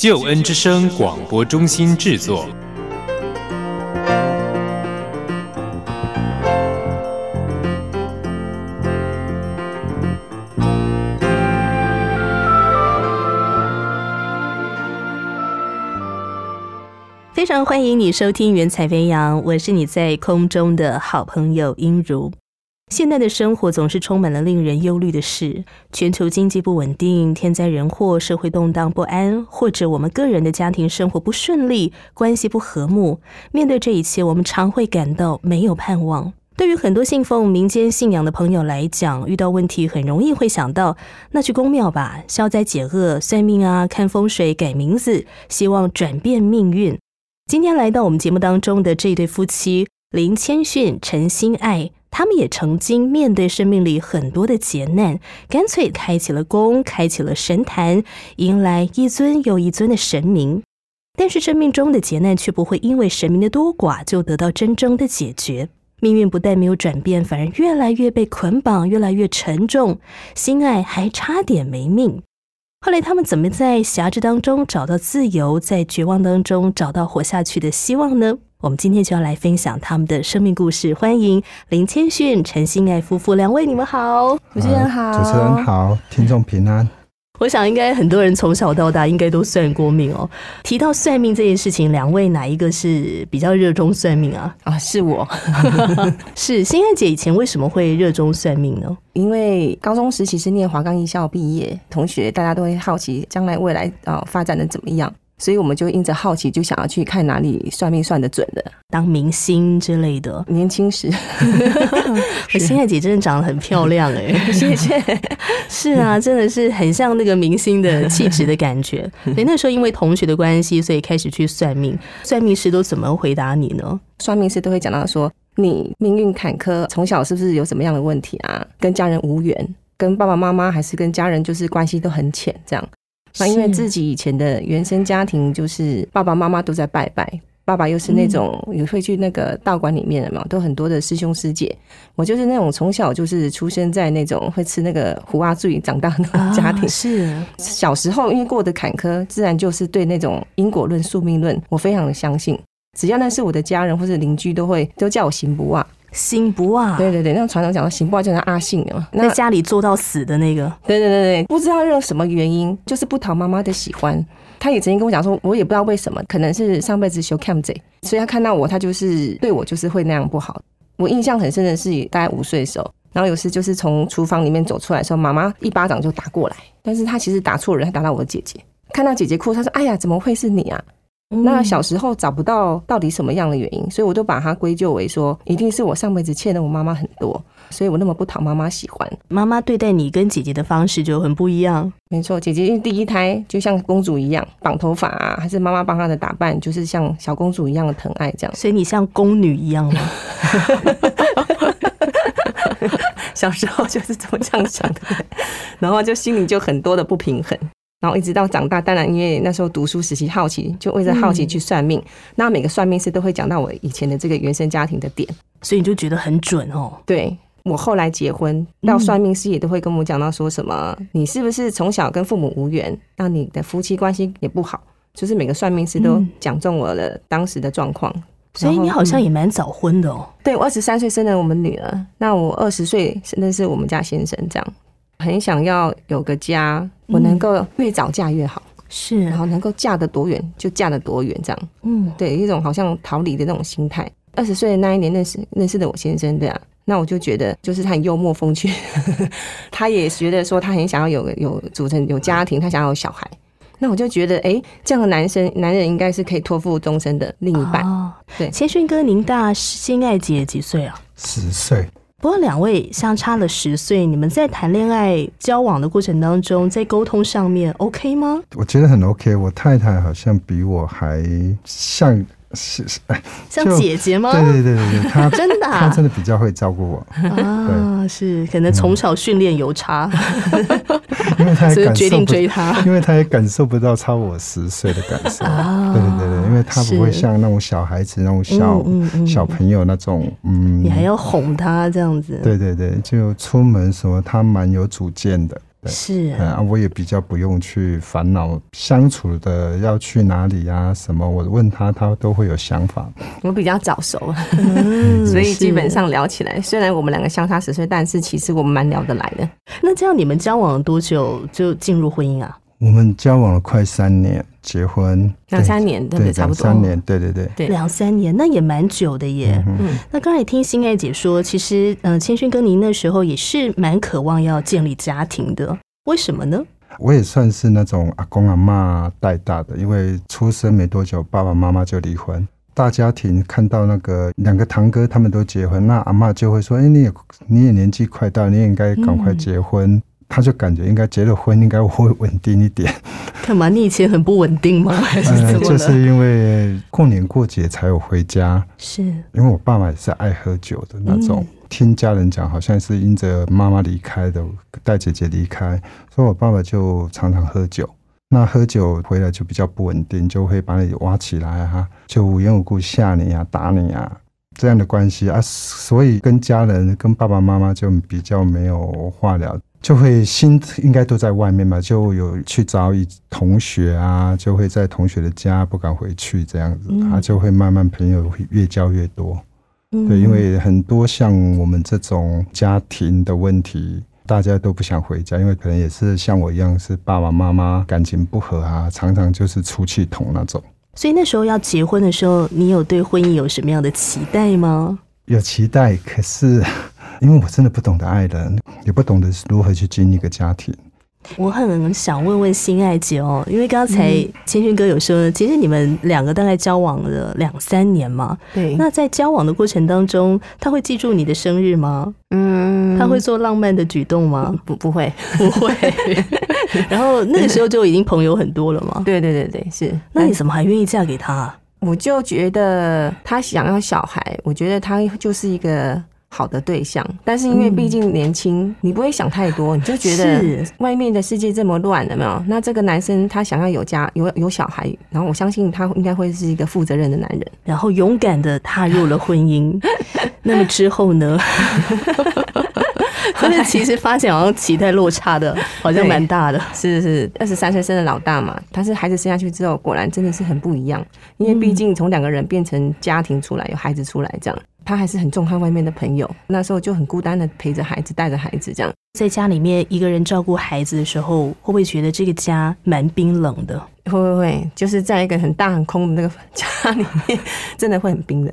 救恩之声广播中心制作。非常欢迎你收听《云彩飞扬》，我是你在空中的好朋友音如。现代的生活总是充满了令人忧虑的事，全球经济不稳定，天灾人祸，社会动荡不安，或者我们个人的家庭生活不顺利，关系不和睦。面对这一切，我们常会感到没有盼望。对于很多信奉民间信仰的朋友来讲，遇到问题很容易会想到，那去公庙吧，消灾解厄、算命啊、看风水、改名字，希望转变命运。今天来到我们节目当中的这对夫妻林谦逊、陈心爱。他们也曾经面对生命里很多的劫难，干脆开启了宫，开启了神坛，迎来一尊又一尊的神明。但是生命中的劫难却不会因为神明的多寡就得到真正的解决，命运不但没有转变，反而越来越被捆绑，越来越沉重，心爱还差点没命。后来他们怎么在狭制当中找到自由，在绝望当中找到活下去的希望呢？我们今天就要来分享他们的生命故事。欢迎林谦逊、陈心爱夫妇两位，你们好，主持人好，主持人好，听众平安。我想应该很多人从小到大应该都算过命哦。提到算命这件事情，两位哪一个是比较热衷算命啊？啊，是我，是心爱姐以前为什么会热衷算命呢？因为高中时期是念华冈艺校毕业，同学大家都会好奇将来未来啊发展的怎么样。所以我们就因着好奇，就想要去看哪里算命算得准的，当明星之类的。年轻时，我心爱姐真的长得很漂亮哎，谢谢。是啊，真的是很像那个明星的气质的感觉。所以那时候因为同学的关系，所以开始去算命。算命师都怎么回答你呢？算命师都会讲到说，你命运坎坷，从小是不是有什么样的问题啊？跟家人无缘，跟爸爸妈妈还是跟家人就是关系都很浅，这样。那因为自己以前的原生家庭就是爸爸妈妈都在拜拜，爸爸又是那种也会去那个道馆里面的嘛，都很多的师兄师姐。我就是那种从小就是出生在那种会吃那个胡阿醉长大的家庭，是 小时候因为过得坎坷，自然就是对那种因果论、宿命论，我非常的相信。只要那是我的家人或者邻居，都会都叫我行不忘。心不啊，对对对，那种传统讲的行不啊，就是阿信啊，在家里做到死的那个。对对对对，不知道用什么原因，就是不讨妈妈的喜欢。他也曾经跟我讲说，我也不知道为什么，可能是上辈子修 cam 贼，所以他看到我，他就是对我就是会那样不好。我印象很深的是，大概五岁的时候，然后有时就是从厨房里面走出来的时候，妈妈一巴掌就打过来，但是他其实打错人，他打到我的姐姐。看到姐姐哭，他说：“哎呀，怎么会是你啊？”那小时候找不到到底什么样的原因，所以我都把它归咎为说，一定是我上辈子欠了我妈妈很多，所以我那么不讨妈妈喜欢。妈妈对待你跟姐姐的方式就很不一样。没错，姐姐因为第一胎就像公主一样绑头发啊，还是妈妈帮她的打扮，就是像小公主一样的疼爱这样。所以你像宫女一样吗？小时候就是这么这样想的，然后就心里就很多的不平衡。然后一直到长大，当然因为那时候读书时期好奇，就为了好奇去算命。那每个算命师都会讲到我以前的这个原生家庭的点，所以你就觉得很准哦。对我后来结婚，到算命师也都会跟我讲到说什么，你是不是从小跟父母无缘，那你的夫妻关系也不好，就是每个算命师都讲中我的当时的状况。所以你好像也蛮早婚的哦。对我二十三岁生了我们女儿，那我二十岁认识我们家先生，这样。很想要有个家，我能够越早嫁越好，是，然后能够嫁得多远就嫁得多远，这样，嗯，对，一种好像逃离的那种心态。二十岁的那一年认识认识的我先生，对啊，那我就觉得就是他很幽默风趣，他也觉得说他很想要有有组成有家庭，他想要有小孩，那我就觉得哎，这样的男生男人应该是可以托付终身的另一半。对，千勋哥，您大心爱姐几岁啊？十岁。不过两位相差了十岁，你们在谈恋爱交往的过程当中，在沟通上面 OK 吗？我觉得很 OK。我太太好像比我还像是是，哎像姐姐吗？对对对对对，她 真的啊她真的比较会照顾我，啊，是可能从小训练有差，因为她也所以决定追她。因为她也感受不到超我十岁的感受。啊对对对对，因为她不会像那种小孩子那种小嗯嗯嗯小朋友那种，嗯，你还要哄他这样子，对对对，就出门什么，她蛮有主见的。对是嗯啊，我也比较不用去烦恼相处的要去哪里啊什么，我问他，他都会有想法。我比较早熟，嗯 所以基本上聊起来，虽然我们两个相差十岁，但是其实我们蛮聊得来的。那这样你们交往了多久就进入婚姻啊？我们交往了快三年，结婚两三年对不对，差不多两三年，对对对。对两三年，那也蛮久的耶。嗯嗯，那刚才听心爱姐说，其实嗯、呃千勋哥您那时候也是蛮渴望要建立家庭的，为什么呢？我也算是那种阿公阿妈带大的，因为出生没多久，爸爸妈妈就离婚。大家庭看到那个两个堂哥他们都结婚，那阿妈就会说：“哎、你也你也年纪快到，你也应该赶快结婚。他就感觉应该结了婚，应该会稳定一点。干嘛？你以前很不稳定吗？还是呃，怎么了？就是因为过年过节才有回家，是因为我爸爸也是爱喝酒的那种。嗯听家人讲，好像是因着妈妈离开的，带姐姐离开，所以我爸爸就常常喝酒。那喝酒回来就比较不稳定，就会把你挖起来啊，就无缘无故吓你啊、打你啊，这样的关系啊，所以跟家人、跟爸爸妈妈就比较没有话聊，就会心应该都在外面嘛，就有去找一同学啊，就会在同学的家不敢回去这样子，嗯啊，就会慢慢朋友会越交越多。嗯对，因为很多像我们这种家庭的问题，大家都不想回家，因为可能也是像我一样是爸爸妈妈感情不和啊，常常就是出气筒那种。所以那时候要结婚的时候，你有对婚姻有什么样的期待吗？有期待，可是因为我真的不懂得爱人，也不懂得如何去经营一个家庭。我很想问问心爱姐哦，因为刚才嗯千勋哥有说，其实你们两个大概交往了两三年嘛。对，那在交往的过程当中，他会记住你的生日吗？嗯他会做浪漫的举动吗？不不会？不会。然后那个时候就已经朋友很多了嘛。对对对对，是。那你怎么还愿意嫁给他啊？我就觉得他想要小孩，我觉得他就是一个好的对象。但是因为毕竟年轻，你不会想太多，你就觉得外面的世界这么乱，有没有？那这个男生他想要有家有有小孩，然后我相信他应该会是一个负责任的男人。然后勇敢的踏入了婚姻。那么之后呢？真的，其实发现好像期待落差的，好像蛮大的。是是，二十三岁生的老大嘛，但是孩子生下去之后，果然真的是很不一样。因为毕竟从两个人变成家庭出来，有孩子出来这样，他还是很重看外面的朋友。那时候就很孤单的陪着孩子，带着孩子这样。在家里面一个人照顾孩子的时候，会不会觉得这个家蛮冰冷的？会会会，就是在一个很大很空的那个家里面，真的会很冰冷。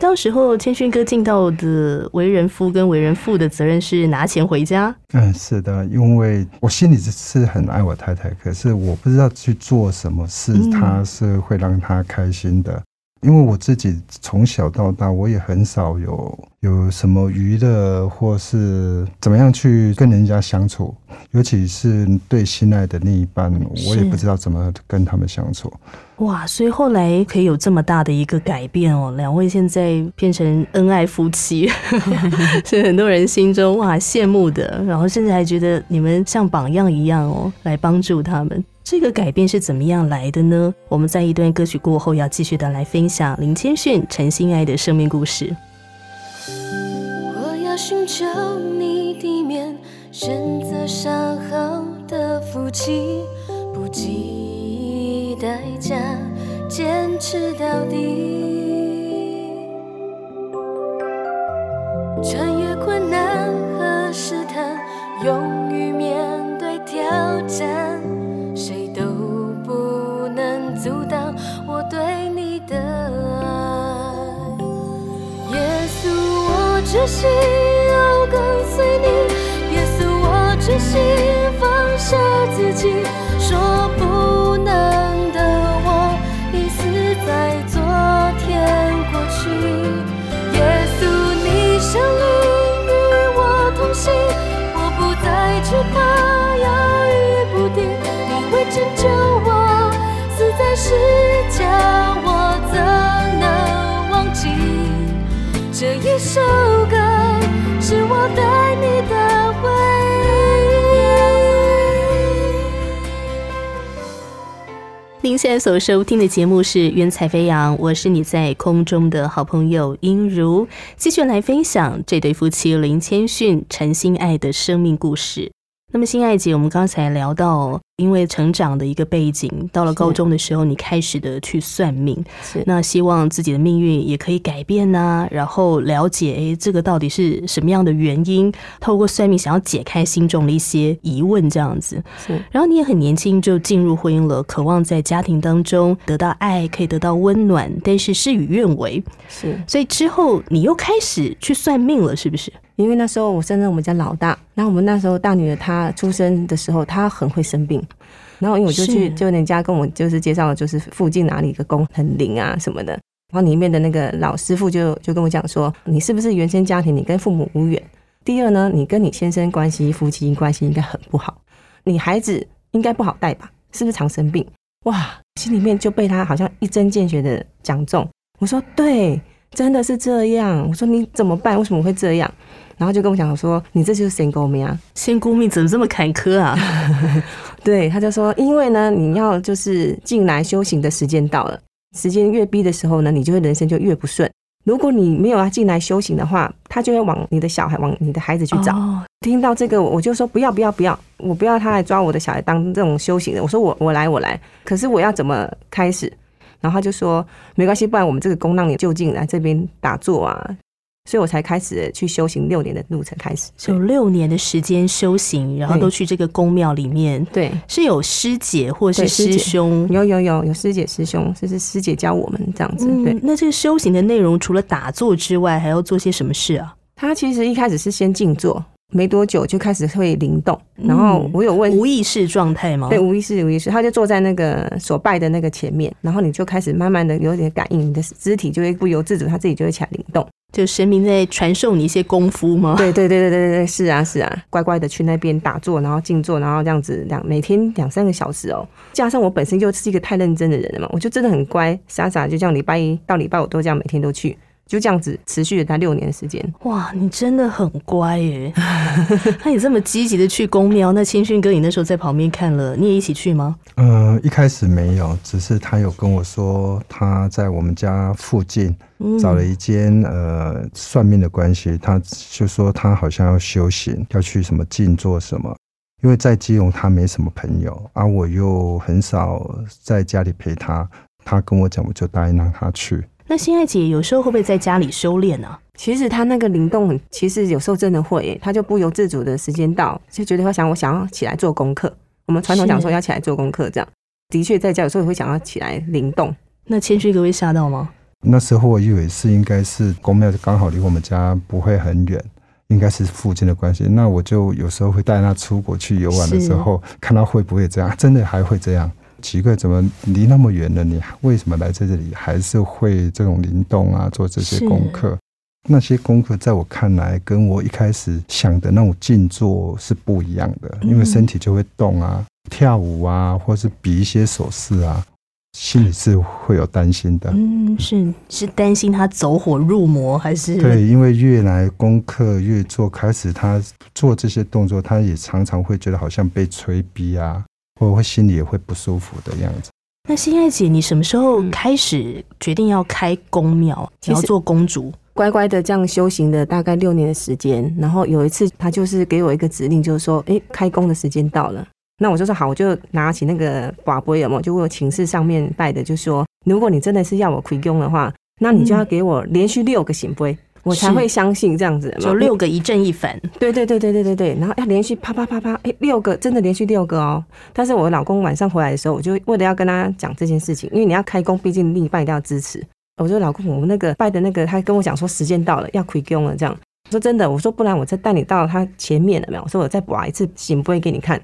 到时候千勋哥尽到的为人夫跟为人父的责任是拿钱回家，嗯，是的，因为我心里是是很爱我太太，可是我不知道去做什么事嗯，她是会让她开心的。因为我自己从小到大，我也很少有有什么娱乐，或是怎么样去跟人家相处，尤其是对心爱的另一半，我也不知道怎么跟他们相处。哇！所以后来可以有这么大的一个改变哦，两位现在变成恩爱夫妻，是很多人心中哇羡慕的，然后甚至还觉得你们像榜样一样哦，来帮助他们。这个改变是怎么样来的呢？我们在一段歌曲过后，要继续的来分享林千炫、陈心爱的生命故事。我要寻求你的面，选择稍后的夫妻，不计代价，坚持到底。穿越困难和试探，勇于面对挑战，谁都不能阻挡我对你的爱。耶稣，我只心首歌，是我对你的回忆。您现在所收听的节目是《云彩飞扬》，我是你在空中的好朋友音如，继续来分享这对夫妻林谦逊、陈心爱的生命故事。那么，心爱姐，我们刚才聊到因为成长的一个背景，到了高中的时候，你开始的去算命，是那希望自己的命运也可以改变呐、然后了解，诶，这个到底是什么样的原因？透过算命，想要解开心中的一些疑问，这样子。是然后你也很年轻就进入婚姻了，渴望在家庭当中得到爱，可以得到温暖，但是事与愿违，是，所以之后你又开始去算命了，是不是？因为那时候我生了我们家老大，那我们那时候大女儿她出生的时候，她很会生病，然后因为我就去就人家跟我就是介绍，就是附近哪里一个宫很灵啊什么的，然后里面的那个老师傅就就跟我讲说，你是不是原生家庭你跟父母无缘？第二呢，你跟你先生关系夫妻关系应该很不好，你孩子应该不好带吧？是不是常生病？哇，心里面就被他好像一针见血的讲中。我说对，真的是这样。我说你怎么办？为什么会这样？然后就跟我讲说，你这就是仙姑命啊。仙姑命怎么这么坎坷啊？对，他就说，因为呢，你要就是进来修行的时间到了，时间越逼的时候呢，你就会人生就越不顺。如果你没有要进来修行的话，他就会往你的小孩、往你的孩子去找。哦听到这个，我就说不要不要不要，我不要他来抓我的小孩当这种修行的。我说我我来我来，可是我要怎么开始？然后他就说没关系，不然我们这个宫让你就近来这边打坐啊。所以我才开始去修行六年的路程开始。有六年的时间修行，然后都去这个宫庙里面，对，是有师姐或是师兄。有有有有师姐师兄，就是师姐教我们这样子。对嗯，，那这个修行的内容除了打坐之外，还要做些什么事啊？他其实一开始是先静坐，没多久就开始会灵动。然后嗯我有问无意识状态吗？对，无意识，无意识，他就坐在那个所拜的那个前面，然后你就开始慢慢的有点感应，你的肢体就会不由自主，他自己就会起来灵动。就神明在传授你一些功夫吗？对对对对对对对，是啊是啊，乖乖的去那边打坐，然后静坐，然后这样子两每天两三个小时哦。加上我本身就是一个太认真的人了嘛，我就真的很乖，傻傻就这样礼拜一到礼拜五都这样每天都去，就这样子持续了他六年的时间。哇，你真的很乖耶！那你这么积极的去公庙，那谦逊哥你那时候在旁边看了，你也一起去吗？呃，一开始没有，只是他有跟我说他在我们家附近嗯找了一间呃算命的关系，他就说他好像要修行，要去什么静坐什么。因为在基隆他没什么朋友，而、我又很少在家里陪他，他跟我讲，我就答应让他去。那心爱姐有时候会不会在家里修炼呢、其实她那个灵动，其实有时候真的会耶，他就不由自主的时间到，就觉得会想我想要起来做功课。我们传统讲说要起来做功课，这样的确在家有时候也会想要起来灵动。那谦虚哥会吓到吗？那时候我以为是应该是公庙刚好离我们家不会很远，应该是附近的关系。那我就有时候会带他出国去游玩的时候，看他会不会这样，真的还会这样。奇怪，怎么离那么远了，你为什么来在这里还是会这种灵动啊，做这些功课？那些功课在我看来，跟我一开始想的那种静坐是不一样的，因为身体就会动啊，跳舞啊，或是比一些手势啊，心里是会有担心的。嗯，是是担心他走火入魔，还是对，因为越来功课越做，开始他做这些动作，他也常常会觉得好像被催逼啊，或者会心里也会不舒服的样子。那心爱姐，你什么时候嗯开始决定要开公庙，要做公主？乖乖的这样修行的大概六年的时间，然后有一次他就是给我一个指令，就是说，诶，开工的时间到了。那我就说好，我就拿起那个瓦杯有没有？就问我寝室上面拜的，就说如果你真的是要我开工的话，那你就要给我连续六个醒杯，我才会相信这样子。就六个一正一反，对对对对对对对，然后要连续啪啪啪啪，哎，六个真的连续六个哦。但是我老公晚上回来的时候，我就为了要跟他讲这件事情，因为你要开工，毕竟另一半一定要支持。我说老公，我们那个拜的那个，他跟我讲说时间到了，要开工了，这样。我说真的，我说不然我再带你到他前面了没有？我说我再拔一次醒杯给你看，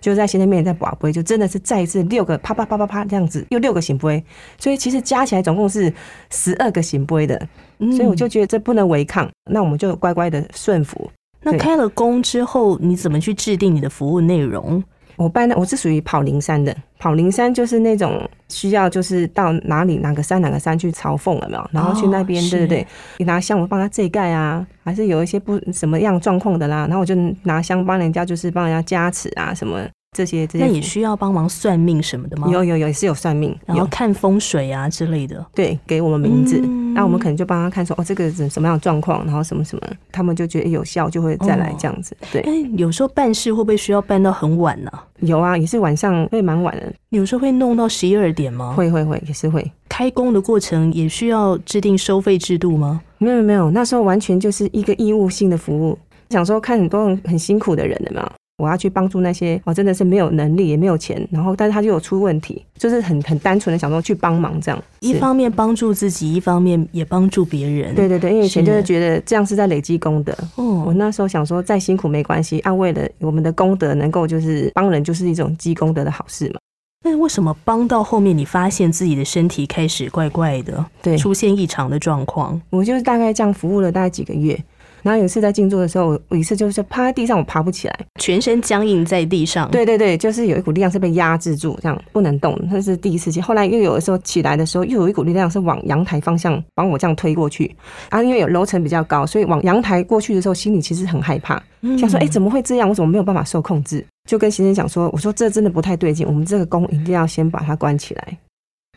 就在先生面前再拔杯，就真的是再一次六个啪啪啪啪啪这样子，又六个醒杯，所以其实加起来总共是十二个醒杯的，嗯所以我就觉得这不能违抗，那我们就乖乖的顺服。那开了工之后，你怎么去制定你的服务内容？我办的我是属于跑灵山的，跑灵山就是那种需要就是到哪里哪个山哪个山去朝奉了没有，然后去那边、是对对对，你拿香我帮他这盖啊，还是有一些不什么样状况的啦，然后我就拿香帮人家就是帮人家加持啊什么，这些这些。那也需要帮忙算命什么的吗？有有有也是有算命，然后看风水啊之类的。对给我们名字，嗯那我们可能就帮他看说哦这个是什么样的状况，然后什么什么，他们就觉得有效就会再来哦这样子。对，哎，有时候办事会不会需要办到很晚呢、有啊，也是晚上会蛮晚的，有时候会弄到十一二点吗？会会会也是会。开工的过程也需要制定收费制度吗？没有没有，那时候完全就是一个义务性的服务。想说看很多人很辛苦的人的嘛，我要去帮助那些哦真的是没有能力也没有钱，然后但是他就有出问题，就是很很单纯的想说去帮忙这样。一方面帮助自己，一方面也帮助别人。对，对对，因为以前就是觉得这样是在累积功德。哦我哦，那时候想说，再辛苦没关系，啊，为了我们的功德能够就是帮人，就是一种积功德的好事嘛。那为什么帮到后面，你发现自己的身体开始怪怪的，对，出现异常的状况？我就是大概这样服务了大概几个月，然后有一次在静坐的时候，我我一次就是趴在地上，我爬不起来。全身僵硬在地上。，对对对，就是有一股力量是被压制住，这样不能动。那是第一次起，后来又有的时候起来的时候，又有一股力量是往阳台方向帮我这样推过去。然啊，因为有楼层比较高，所以往阳台过去的时候，心里其实很害怕，想说，哎、怎么会这样？我怎么没有办法受控制？就跟先生讲说，我说这真的不太对劲，我们这个宫一定要先把它关起来。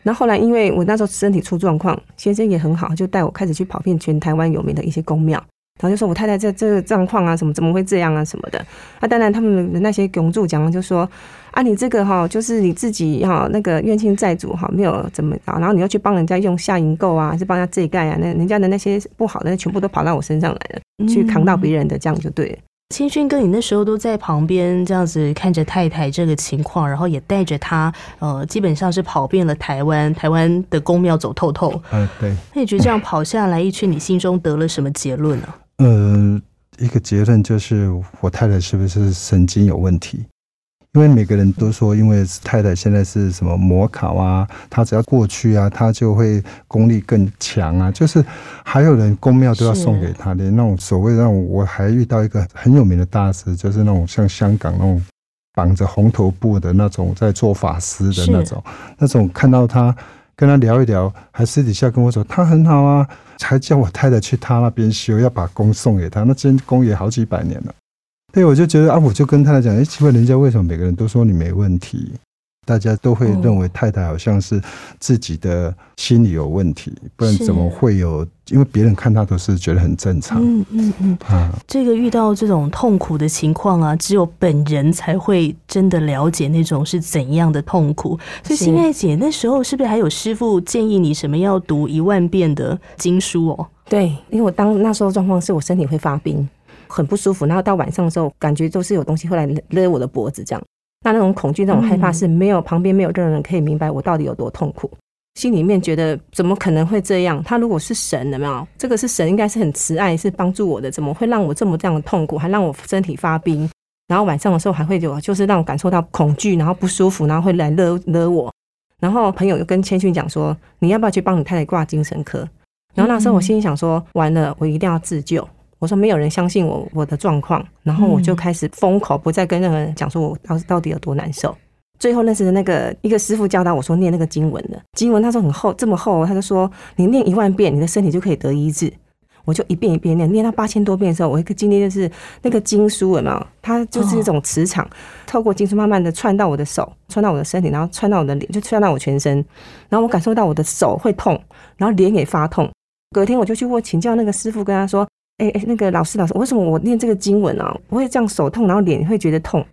然后后来，因为我那时候身体出状况，先生也很好，就带我开始去跑遍全台湾有名的一些宫庙，然后就说我太太这这个状况啊，什么怎么会这样啊什么的。啊，当然他们的那些拱柱讲就说啊，你这个哈，就是你自己哈那个冤亲债主哈，没有怎么搞，然后你又去帮人家用下银购啊，还是帮人家这盖啊，那人家的那些不好的全部都跑到我身上来了，去扛到别人的，这样就对了。清勋哥，你那时候都在旁边这样子看着太太这个情况，然后也带着她，呃，基本上是跑遍了台湾，台湾的宫庙走透透。嗯，对，那你觉得这样跑下来一圈，你心中得了什么结论呢、呃，一个结论就是我太太是不是神经有问题？因为每个人都说，因为太太现在是什么模考啊，她只要过去啊，她就会功力更强啊。就是还有人公庙都要送给她，的那种所谓那种，我还遇到一个很有名的大师，就是那种像香港那种绑着红头布的那种，在做法师的那种，那种看到他跟他聊一聊，还私底下跟我说他很好啊，还叫我太太去他那边修，要把弓送给他。那间弓也好几百年了。对，我就觉得啊，我就跟太太讲，哎，奇怪，人家为什么每个人都说你没问题？大家都会认为太太好像是自己的心理有问题，不然怎么会有？因为别人看他都是觉得很正常嗯嗯嗯，啊。这个遇到这种痛苦的情况啊，只有本人才会真的了解那种是怎样的痛苦。所以，是心爱姐那时候是不是还有师傅建议你什么要读一万遍的经书哦？对，因为我当那时候状况是我身体会发冰，很不舒服，然后到晚上的时候，感觉都是有东西会来勒勒我的脖子这样。那那种恐惧、那种害怕是没有旁边没有任何人可以明白我到底有多痛苦，心里面觉得怎么可能会这样？他如果是神，有没有？这个是神，应该是很慈爱，是帮助我的，怎么会让我这么这样的痛苦，还让我身体发冰？然后晚上的时候还会有，就是让我感受到恐惧，然后不舒服，然后会来勒勒我。然后朋友又跟千寻讲说，你要不要去帮你太太挂精神科？然后那时候我心里想说，完了，我一定要自救。我说没有人相信我我的状况，然后我就开始封口，不再跟任何人讲说我到到底有多难受。最后认识的那个一个师傅教导我说念那个经文的经文，他说很厚，这么厚，他就说你念一万遍，你的身体就可以得医治。我就一遍一遍念，念到八千多遍的时候，我一个经历就是那个经书有没有？它就是一种磁场，透过经书慢慢的串到我的手，串到我的身体，然后串到我的脸，就串到我全身，然后我感受到我的手会痛，然后脸也发痛。隔天我就去问请教那个师傅，跟他说：“哎、哎、那个老师老师，为什么我念这个经文啊，我会这样手痛，然后脸会觉得痛？”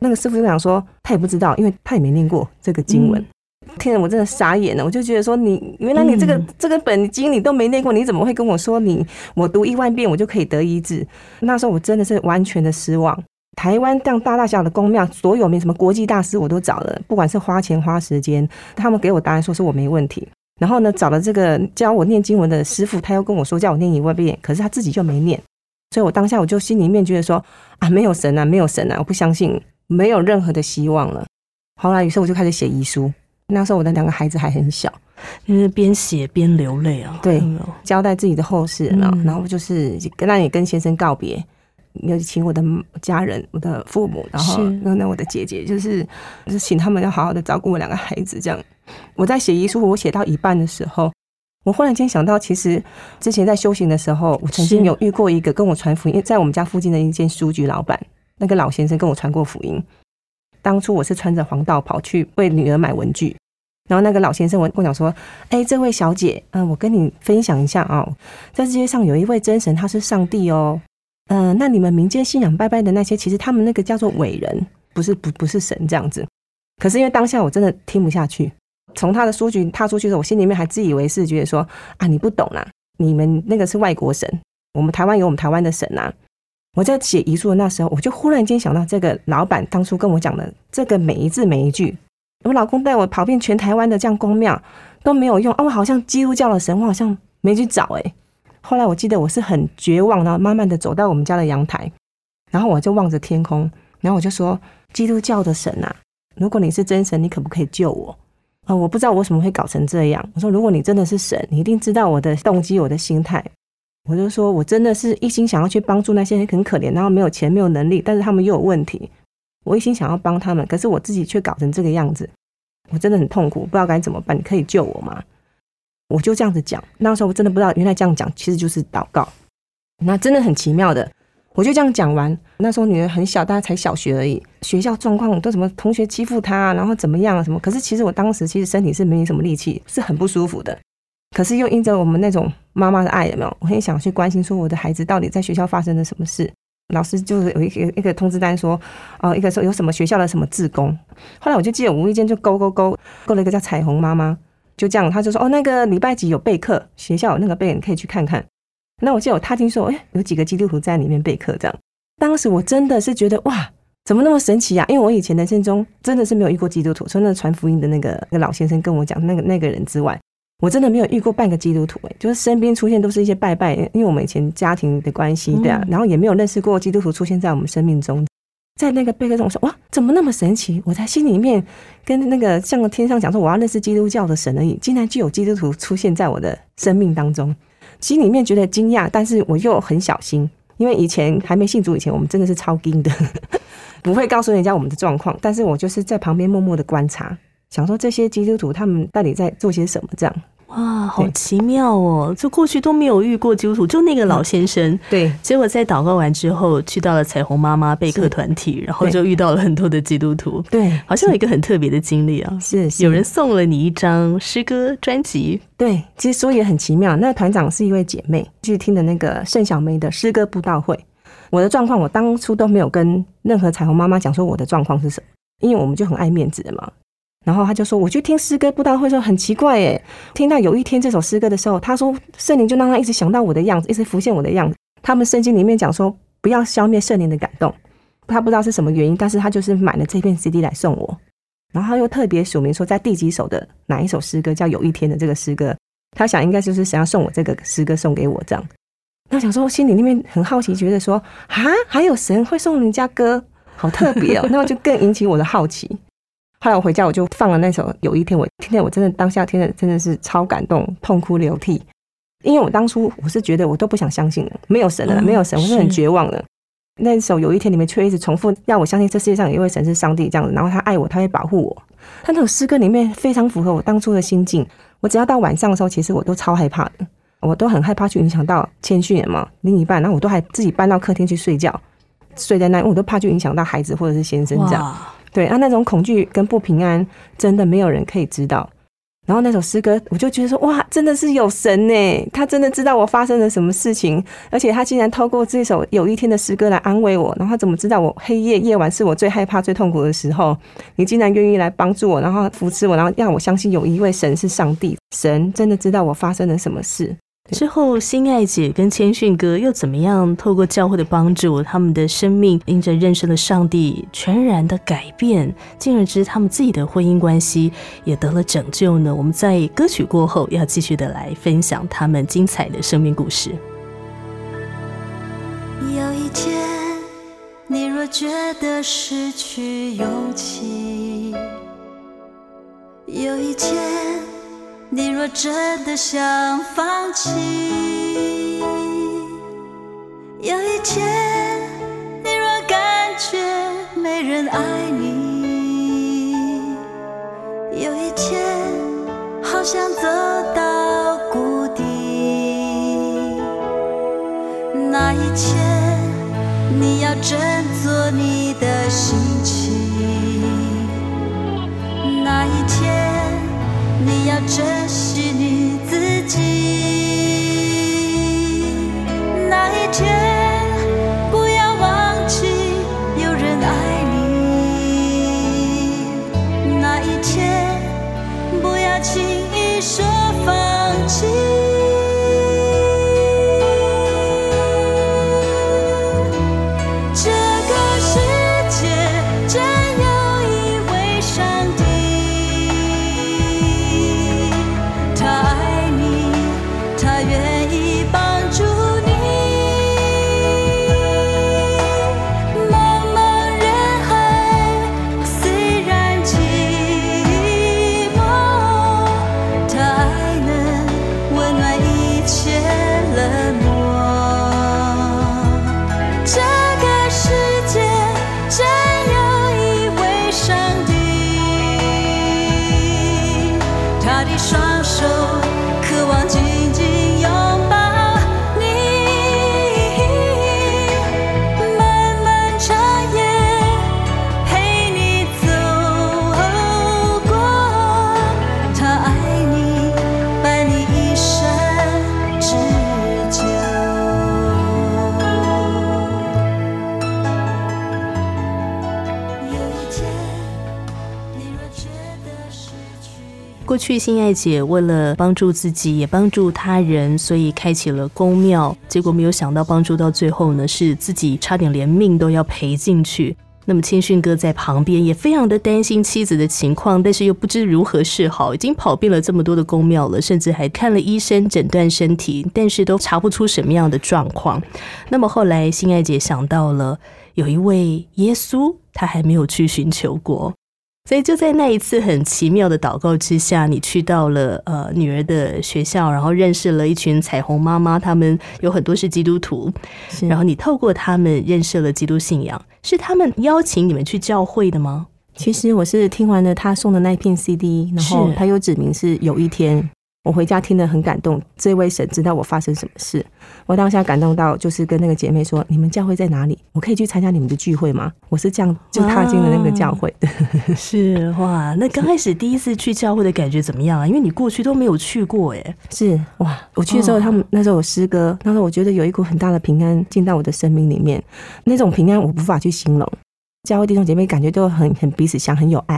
那个师傅就想说，他也不知道，因为他也没念过这个经文。听了我真的傻眼了，我就觉得说你原来你这个、嗯这个本经你都没念过，你怎么会跟我说你我读一万遍我就可以得医治？那时候我真的是完全的失望。台湾这样大大小小的宫庙，所有没什么国际大师我都找了，不管是花钱花时间，他们给我答案说是我没问题。然后呢，找了这个教我念经文的师傅，他又跟我说叫我念一万遍，可是他自己就没念，所以我当下我就心里面觉得说啊，没有神啊，没有神啊，我不相信，没有任何的希望了。后来，于是我就开始写遗书。那时候我的两个孩子还很小，就是边写边流泪啊。对交代自己的后事，然后就是跟那也跟先生告别，有请我的家人、我的父母，然后是那那我的姐姐，就是就是请他们要好好的照顾我两个孩子。这样，我在写遗书，我写到一半的时候，我忽然间想到，其实之前在修行的时候，我曾经有遇过一个跟我传福音，在我们家附近的一间书局老板，那个老先生跟我传过福音。当初我是穿着黄道袍去为女儿买文具，然后那个老先生我跟我讲说，哎，这位小姐，嗯、我跟你分享一下啊、在世界上有一位真神，他是上帝哦。嗯、那你们民间信仰拜拜的那些，其实他们那个叫做伟人，不是不不是神这样子。可是因为当下我真的听不下去，从他的书局踏出去的时候，我心里面还自以为是，觉得说啊，你不懂啦，你们那个是外国神，我们台湾有我们台湾的神啊。我在写遗书的那时候，我就忽然间想到这个老板当初跟我讲的这个每一字每一句。我老公带我跑遍全台湾的这样公庙都没有用啊，我好像基督教的神，我好像没去找诶、后来我记得我是很绝望，然后慢慢的走到我们家的阳台，然后我就望着天空，然后我就说：基督教的神啊，如果你是真神，你可不可以救我？啊、我不知道我为什么会搞成这样。我说，如果你真的是神，你一定知道我的动机，我的心态。我就说我真的是一心想要去帮助那些很可怜，然后没有钱、没有能力，但是他们又有问题，我一心想要帮他们，可是我自己却搞成这个样子，我真的很痛苦，不知道该怎么办。你可以救我吗？我就这样子讲，那时候我真的不知道，原来这样讲其实就是祷告。那真的很奇妙的，我就这样讲完。那时候女儿很小，大概才小学而已，学校状况都什么同学欺负她，然后怎么样啊什么。可是其实我当时其实身体是没什么力气，是很不舒服的。可是又因着我们那种妈妈的爱，有没有？我很想去关心，说我的孩子到底在学校发生了什么事。老师就是有一个一个通知单说，哦，一个说有什么学校的什么志工。后来我就记得无意间就勾勾勾勾了一个叫彩虹妈妈，就这样，他就说，哦，那个礼拜几有备课，学校有那个备，你可以去看看。那我记得我踏进说，哎，有几个基督徒在里面备课，这样。当时我真的是觉得哇，怎么那么神奇啊？因为我以前人生中真的是没有遇过基督徒，除了那个传福音的那个那个老先生跟我讲那个那个人之外，我真的没有遇过半个基督徒、欸，就是身边出现都是一些拜拜，因为我们以前家庭的关系，对啊，然后也没有认识过基督徒出现在我们生命中。在那个备课中，我说哇，怎么那么神奇？我在心里面跟那个像天上讲说，我要认识基督教的神而已，竟然就有基督徒出现在我的生命当中，心里面觉得惊讶，但是我又很小心，因为以前还没信主以前，我们真的是超惊的，不会告诉人家我们的状况，但是我就是在旁边默默的观察，想说这些基督徒他们到底在做些什么，这样哇，好奇妙哦！就过去都没有遇过基督徒，就那个老先生。对。结果在祷告完之后，去到了彩虹妈妈备课团体，然后就遇到了很多的基督徒，对，好像有一个很特别的经历啊。是是有人送了你一张诗歌专辑，对，其实说也很奇妙。那团长是一位姐妹，去听的那个盛小梅的诗歌布道会。我的状况，我当初都没有跟任何彩虹妈妈讲说我的状况是什么，因为我们就很爱面子的嘛。然后他就说，我去听诗歌布道会的时候很奇怪耶，听到有一天这首诗歌的时候，他说圣灵就让他一直想到我的样子，一直浮现我的样子。他们圣经里面讲说，不要消灭圣灵的感动。他不知道是什么原因，但是他就是买了这片 CD 来送我。然后他又特别署名说，在第几首的哪一首诗歌叫《有一天》的这个诗歌，他想应该就是想要送我这个诗歌送给我这样。那想说心里那边很好奇，觉得说啊，还有神会送人家歌，好特别哦，那我就更引起我的好奇。后来我回家我就放了那首《有一天》，我听见我真的当下听的真的是超感动，痛哭流涕。因为我当初我是觉得我都不想相信了，没有神了，嗯没有神，我是很绝望的。那首有一天里面却一直重复让我相信这世界上有一位神是上帝这样子，然后他爱我，他会保护我。他那首诗歌里面非常符合我当初的心境。我只要到晚上的时候，其实我都超害怕的，我都很害怕去影响到谦逊人嘛，另一半，然后我都还自己搬到客厅去睡觉，睡在那，我都怕去影响到孩子或者是先生这样。对啊，那种恐惧跟不平安，真的没有人可以知道。然后那首诗歌，我就觉得说，哇，真的是有神呢！他真的知道我发生了什么事情，而且他竟然透过这首有一天的诗歌来安慰我。然后他怎么知道我黑夜夜晚是我最害怕、最痛苦的时候？你竟然愿意来帮助我，然后扶持我，然后让我相信有一位神是上帝，神真的知道我发生了什么事。之后，心爱姐跟谦逊哥又怎么样透过教会的帮助，他们的生命因着认识了上帝，全然的改变，进而之他们自己的婚姻关系也得了拯救呢？我们在歌曲过后要继续的来分享他们精彩的生命故事。有一天，你若觉得失去勇气，有一天，你若真的想放弃，有一天，你若感觉没人爱你，有一天，好想走到谷底。那一天，你要真要珍惜你自己。那一天，不要忘记有人爱你。那一天，不要轻易说放弃。过去，心爱姐为了帮助自己，也帮助他人，所以开启了公庙。结果没有想到，帮助到最后呢，是自己差点连命都要赔进去。那么谦逊哥在旁边也非常的担心妻子的情况，但是又不知如何是好。已经跑遍了这么多的宫庙了，甚至还看了医生诊断身体，但是都查不出什么样的状况。那么后来，心爱姐想到了有一位耶稣，他还没有去寻求过。所以就在那一次很奇妙的祷告之下，你去到了呃女儿的学校，然后认识了一群彩虹妈妈，他们有很多是基督徒，是然后你透过他们认识了基督信仰，是他们邀请你们去教会的吗？其实我是听完了他送的那一片 CD，然后是他又指明是有一天我回家听得很感动，这位神知道我发生什么事。我当下感动到，就是跟那个姐妹说：“你们教会在哪里？我可以去参加你们的聚会吗？”我是这样就踏进了那个教会的。是哇，那刚开始第一次去教会的感觉怎么样啊？因为你过去都没有去过哎。是哇，我去的时候，哦他们那时候有诗歌，那时候我觉得有一股很大的平安进到我的生命里面，那种平安我无法去形容。教会弟兄姐妹感觉都很很彼此相很有爱，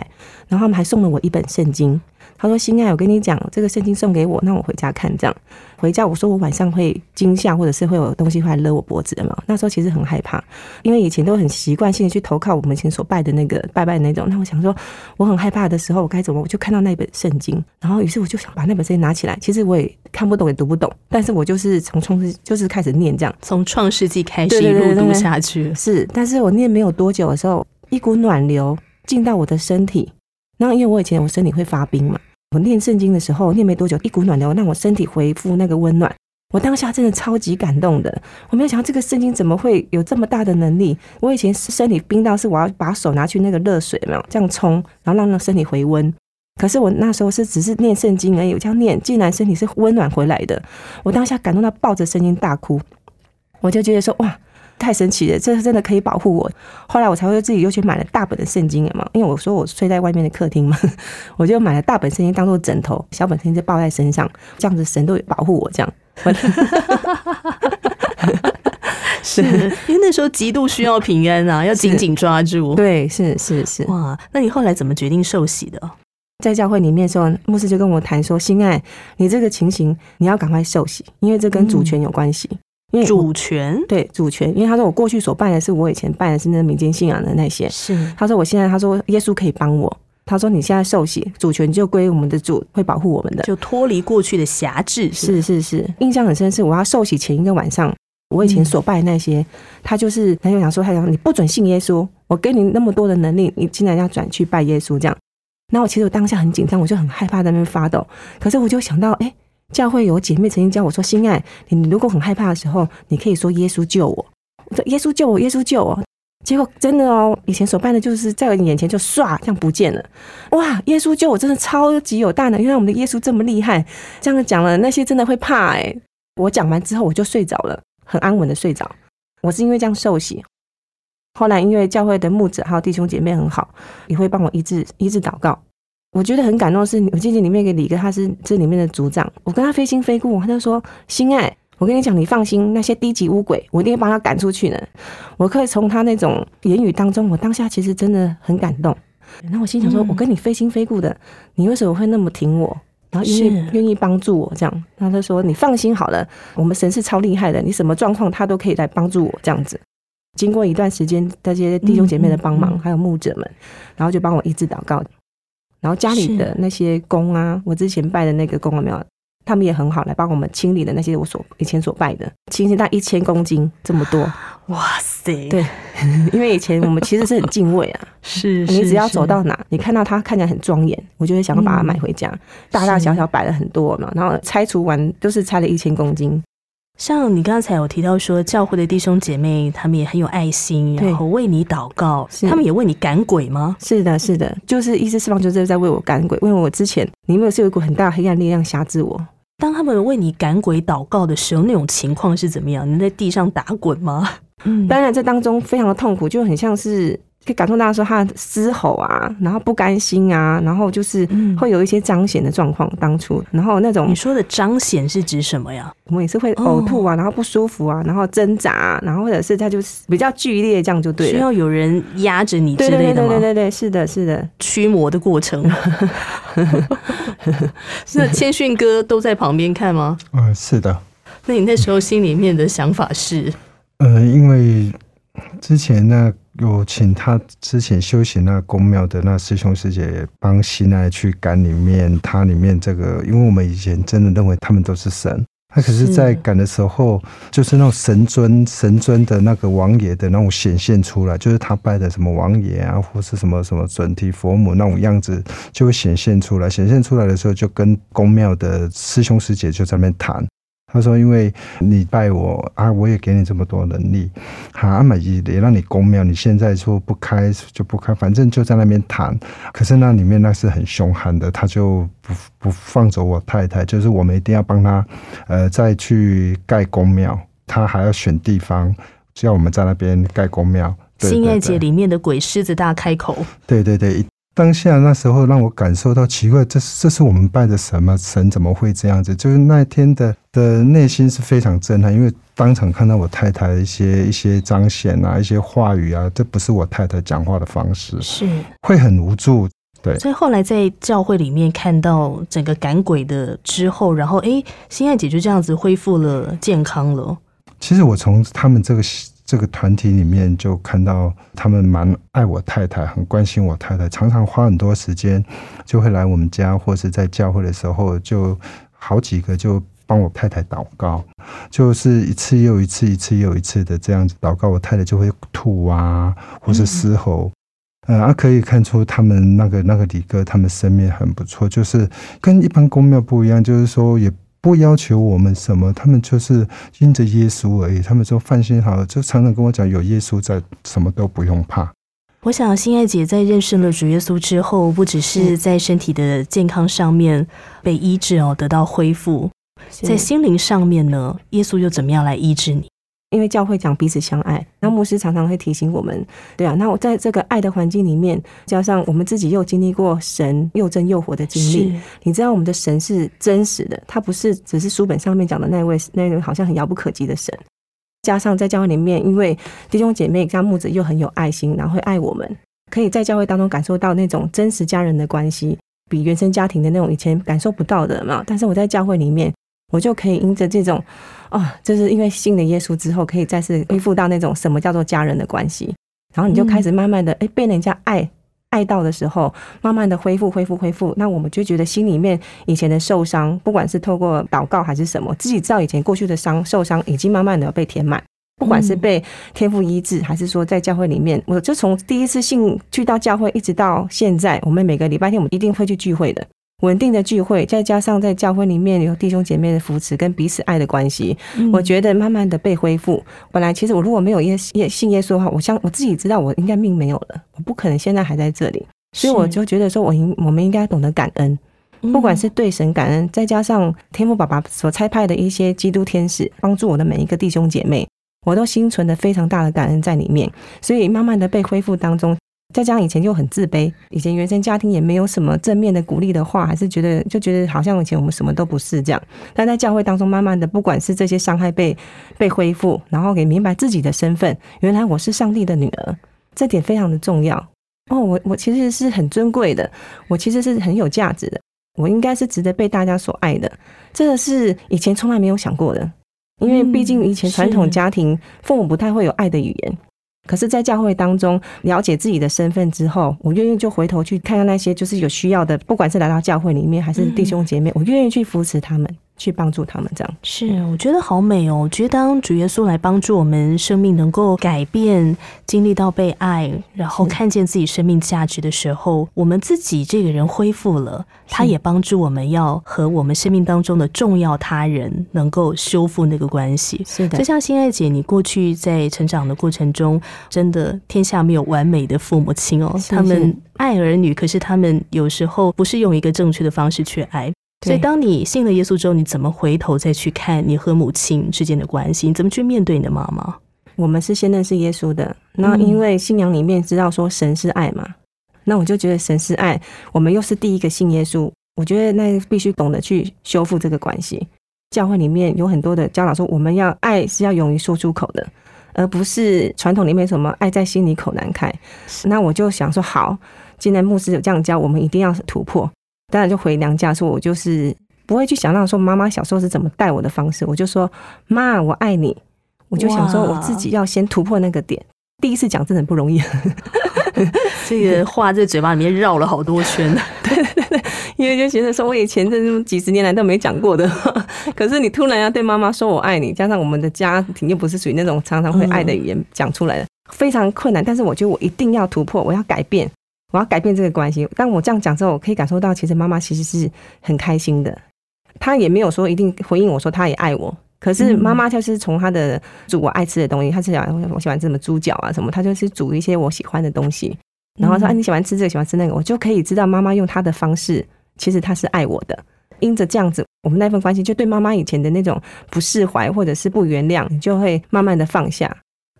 然后他们还送了我一本圣经。他说：“心爱，我跟你讲，这个圣经送给我，那我回家看。这样回家，我说我晚上会惊吓，或者是会有东西会来勒我脖子的嘛。那时候其实很害怕，因为以前都很习惯性的去投靠我们以前所拜的那个拜拜的那种。那我想说，我很害怕的时候，我该怎么？我就看到那本圣经，然后于是我就想把那本圣经拿起来。其实我也看不懂，也读不懂，但是我就是从创世就是开始念这样。从创世纪开始一路读下去，是，但是我念没有多久的时候，一股暖流进到我的身体。那因为我以前我身体会发冰嘛，我念圣经的时候念没多久，一股暖流让我身体恢复那个温暖。我当下真的超级感动的，我没有想到这个圣经怎么会有这么大的能力。我以前身体冰到是我要把手拿去那个热水嘛这样冲，然后让那身体回温。可是我那时候是只是念圣经而已，我这样念，竟然身体是温暖回来的。我当下感动到抱着圣经大哭，我就觉得说哇，太神奇了，这真的可以保护我。后来我才会自己又去买了大本的圣经了嘛，因为我说我睡在外面的客厅嘛，我就买了大本圣经当做枕头，小本圣经就抱在身上，这样子神都有保护我这样。是因为那时候极度需要平安啊，要紧紧抓住。对，是是是，哇，那你后来怎么决定受洗的？在教会里面的时候，牧师就跟我谈说：“心爱，你这个情形你要赶快受洗，因为这跟主权有关系。因为主权？对主权，因为他说我过去所拜的是我以前拜的是那民间信仰的那些，是。他说我现在他说耶稣可以帮我，他说你现在受洗，主权就归我们的主，会保护我们的。就脱离过去的辖制，是是是，印象很深是。我要受洗前一个晚上，我以前所拜那些，他就是他就想说，他讲你不准信耶稣，我给你那么多的能力，你竟然要转去拜耶稣这样。那我其实我当下很紧张，我就很害怕在那边发抖。可是我就想到，哎、教会有姐妹曾经教我说，心爱，你如果很害怕的时候，你可以说耶稣救我，耶稣救我，耶稣救我。结果真的哦，以前所办的就是在我眼前就唰这样不见了。哇，耶稣救我真的超级有大能，原来我们的耶稣这么厉害。这样讲了，那些真的会怕哎、我讲完之后我就睡着了，很安稳的睡着。我是因为这样受洗，后来因为教会的牧者还有弟兄姐妹很好，也会帮我医治医治祷告。我觉得很感动的是，我记得里面一个李哥，他是这里面的组长，我跟他非亲非故，他就说：“心爱，我跟你讲，你放心，那些低级乌鬼，我一定会帮他赶出去的。”我可以从他那种言语当中，我当下其实真的很感动。那我心想说：“我跟你非亲非故的，你为什么会那么挺我？然后愿意是愿意帮助我这样？”他就说：“你放心好了，我们神是超厉害的，你什么状况他都可以来帮助我这样子。”经过一段时间，这些弟兄姐妹的帮忙，嗯嗯嗯还有牧者们，然后就帮我一直祷告。然后家里的那些工啊，我之前拜的那个工有没有？他们也很好，来帮我们清理的那些我所以前所拜的，清理到一千公斤这么多。哇塞，对 因为以前我们其实是很敬畏啊，是 你只要走到哪，你看到它看起来很庄严，我就会想要把它买回家。大大小小摆了很多嘛，然后拆除完都是拆了一千公斤。像你刚才有提到说，教会的弟兄姐妹他们也很有爱心，然后为你祷告，是他们也为你赶鬼吗？是的，是的，就是意思释放，就是在为我赶鬼，因为我之前里面是有一股很大的黑暗力量辖制我。当他们为你赶鬼祷告的时候，那种情况是怎么样？你在地上打滚吗？嗯，当然，这当中非常的痛苦，就很像是可以感受到说他的嘶吼啊，然后不甘心啊，然后就是嗯会有一些彰显的状况。当初，然后那种你说的彰显是指什么呀？我们也是会呕吐啊，然后不舒服啊，然后挣扎、啊，然后或者是他就是比较剧烈，这样就对了。需要有人压着你之对对对类的吗？对对对对，是的，是的。驱魔的过程。那谦逊哥都在旁边看吗？嗯，是的，那你那时候心里面的想法是？呃，因为之前那有请他之前修行那宫庙的那师兄师姐帮西奈去赶里面，他里面这个，因为我们以前真的认为他们都是神。他可是，是在赶的时候，就是那种神尊、神尊的那个王爷的那种显现出来，就是他拜的什么王爷啊，或是什么什么准提佛母那种样子，就会显现出来。显现出来的时候，就跟宫庙的师兄师姐就在那边谈。他说：“因为你拜我啊，我也给你这么多能力，好，阿美也也让你公庙，你现在说不开就不开，反正就在那边谈。可是那里面那是很凶悍的，他就不不放走我太太，就是我们一定要帮他，呃，再去盖公庙，他还要选地方，叫我们在那边盖公庙。对新爱姐里面的鬼狮子大开口，对对对，当下那时候让我感受到奇怪，这是这是我们拜的神吗？神怎么会这样子？就是那一天的的内心是非常震撼，因为当场看到我太太的一些一些彰显啊，一些话语啊，这不是我太太讲话的方式，是。会很无助。对，所以后来在教会里面看到整个赶鬼的之后，然后诶，心爱姐就这样子恢复了健康了。其实我从他们这个这个团体里面就看到他们蛮爱我太太，很关心我太太，常常花很多时间就会来我们家，或是在教会的时候，就好几个就帮我太太祷告，就是一次又一次，一次又一次的这样子祷告，我太太就会吐啊，或是嘶吼。嗯，啊，可以看出他们那个那个李哥，他们生命很不错，就是跟一般公庙不一样，就是说也不要求我们什么，他们就是因着耶稣而已。他们说放心好了，就常常跟我讲，有耶稣在，什么都不用怕。我想心爱姐在认识了主耶稣之后，不只是在身体的健康上面被医治哦，得到恢复，在心灵上面呢，耶稣又怎么样来医治你？因为教会讲彼此相爱，然后牧师常常会提醒我们，对啊，那我在这个爱的环境里面，加上我们自己又经历过神又真又活的经历，你知道我们的神是真实的，他不是只是书本上面讲的那位 那位好像很遥不可及的神。加上在教会里面，因为弟兄姐妹加牧者又很有爱心，然后会爱我们，可以在教会当中感受到那种真实家人的关系，比原生家庭的那种以前感受不到的嘛。但是我在教会里面，我就可以因着这种，啊，就是因为信了耶稣之后，可以再次恢复到那种什么叫做家人的关系，然后你就开始慢慢的，哎，被人家爱。爱到的时候，慢慢的恢复、恢复、恢复，那我们就觉得心里面以前的受伤，不管是透过祷告还是什么，自己知道以前过去的伤、受伤已经慢慢的被填满。不管是被天赋医治，还是说在教会里面，我就从第一次信去到教会，一直到现在，我们每个礼拜天我们一定会去聚会的，稳定的聚会，再加上在教会里面有弟兄姐妹的扶持跟彼此爱的关系，我觉得慢慢的被恢复。本来其实我如果没有耶耶信耶稣的话，我相我自己知道我应该命没有了，我不可能现在还在这里，所以我就觉得说我应我们应该懂得感恩。不管是对神感恩，再加上天父爸爸所差派的一些基督天使，帮助我的每一个弟兄姐妹，我都心存的非常大的感恩在里面，所以慢慢的被恢复当中。再加上以前就很自卑，以前原生家庭也没有什么正面的鼓励的话，还是觉得就觉得好像以前我们什么都不是这样。但在教会当中，慢慢的，不管是这些伤害被被恢复，然后给明白自己的身份，原来我是上帝的女儿，这点非常的重要。哦，我我其实是很尊贵的，我其实是很有价值的，我应该是值得被大家所爱的。这个是以前从来没有想过的，因为毕竟以前传统家庭父母不太会有爱的语言。可是，在教会当中了解自己的身份之后，我愿意就回头去看看那些就是有需要的，不管是来到教会里面还是弟兄姐妹，我愿意去扶持他们。去帮助他们，这样是我觉得好美哦。我觉得当主耶稣来帮助我们生命能够改变，经历到被爱，然后看见自己生命价值的时候，我们自己这个人恢复了，他也帮助我们要和我们生命当中的重要他人能够修复那个关系。是的，就像心爱姐，你过去在成长的过程中，真的天下没有完美的父母亲哦，他们爱儿女，可是他们有时候不是用一个正确的方式去爱。所以，当你信了耶稣之后，你怎么回头再去看你和母亲之间的关系？你怎么去面对你的妈妈？我们是先认识耶稣的，那因为信仰里面知道说神是爱嘛，那我就觉得神是爱，我们又是第一个信耶稣，我觉得那必须懂得去修复这个关系。教会里面有很多的教导说，我们要爱是要勇于说出口的，而不是传统里面什么爱在心里口难开。那我就想说，好，既然牧师有这样教，我们一定要突破。当然就回娘家说，我就是不会去想到说妈妈小时候是怎么带我的方式，我就说妈，我爱你。我就想说我自己要先突破那个点。第一次讲真的很不容易，这个话在嘴巴里面绕了好多圈。对对对，因为就觉得说我以前这几十年来都没讲过的，可是你突然要对妈妈说我爱你，加上我们的家庭又不是属于那种常常会爱的语言讲出来的，非常困难。但是我觉得我一定要突破，我要改变。我要改变这个关系。当我这样讲之后，我可以感受到，其实妈妈其实是很开心的。她也没有说一定回应我说她也爱我。可是妈妈就是从她的煮我爱吃的东西，她是讲我喜欢吃什么猪脚啊什么，她就是煮一些我喜欢的东西，然后说啊你喜欢吃这个喜欢吃那个，我就可以知道妈妈用她的方式，其实她是爱我的。因着这样子，我们那份关系就对妈妈以前的那种不释怀或者是不原谅，你就会慢慢的放下。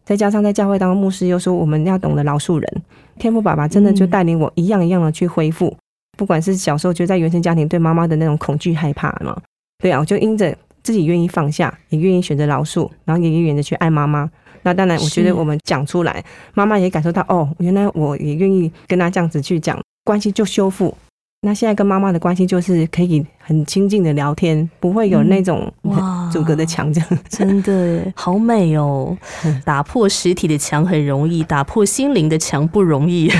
再加上在教会当中，牧师又说我们要懂得饶恕人。天父爸爸真的就带领我一样一样的去恢复，不管是小时候就在原生家庭对妈妈的那种恐惧害怕嘛，对啊，我就因着自己愿意放下，也愿意选择饶恕，然后也愿意的去爱妈妈。那当然，我觉得我们讲出来，妈妈也感受到哦，原来我也愿意跟他这样子去讲，关系就修复。那现在跟妈妈的关系就是可以很亲近的聊天，不会有那种阻隔的墙，这样真的好美哦！打破实体的墙很容易，打破心灵的墙不容易，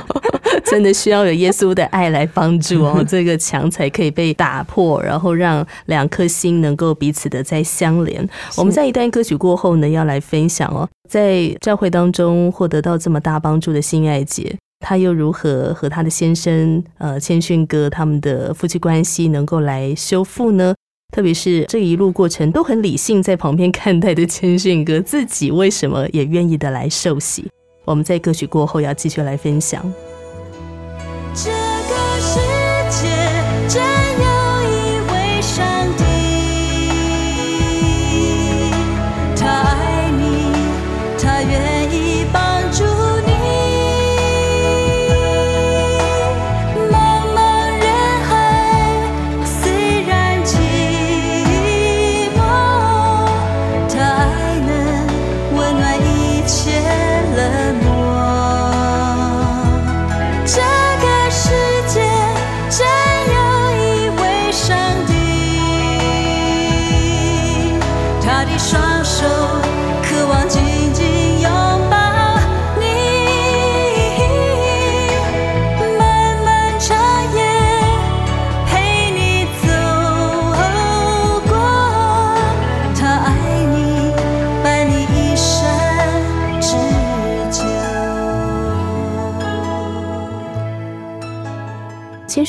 真的需要有耶稣的爱来帮助哦，这个墙才可以被打破，然后让两颗心能够彼此的再相连。我们在一段歌曲过后呢，要来分享哦，在教会当中获得到这么大帮助的心爱姐。他又如何和他的先生，呃，谦逊哥他们的夫妻关系能够来修复呢？特别是这一路过程都很理性，在旁边看待的谦逊哥自己，为什么也愿意的来受洗？我们在歌曲过后要继续来分享。这个世界真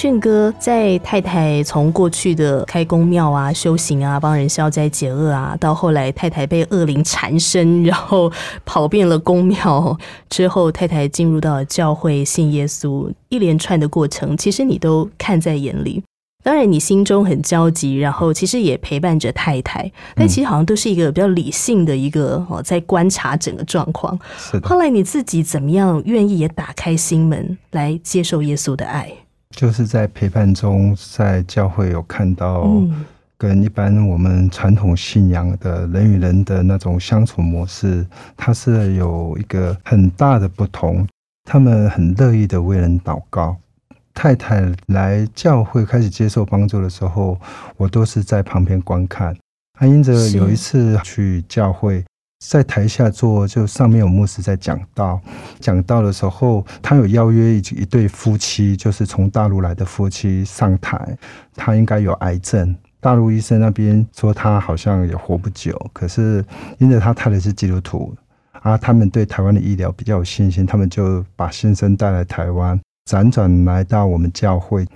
谦逊哥在太太从过去的开公庙啊、修行啊、帮人消灾解厄啊，到后来太太被恶灵缠身，然后跑遍了公庙之后，太太进入到了教会信耶稣，一连串的过程，其实你都看在眼里。当然，你心中很焦急，然后其实也陪伴着太太，但其实好像都是一个比较理性的一个哦，在观察整个状况。是的后，来你自己怎么样愿意也打开心门来接受耶稣的爱？就是在陪伴中，在教会有看到嗯跟一般我们传统信仰的人与人的那种相处模式，它是有一个很大的不同。他们很乐意的为人祷告。太太来教会开始接受帮助的时候，我都是在旁边观看。啊，因着有一次去教会，在台下做，就上面有牧师在讲道。讲道的时候，他有邀约一一对夫妻，就是从大陆来的夫妻上台。他应该有癌症，大陆医生那边说他好像也活不久，可是因为他太太是基督徒，啊，他们对台湾的医疗比较有信心，他们就把先生带来台湾，辗转来到我们教会，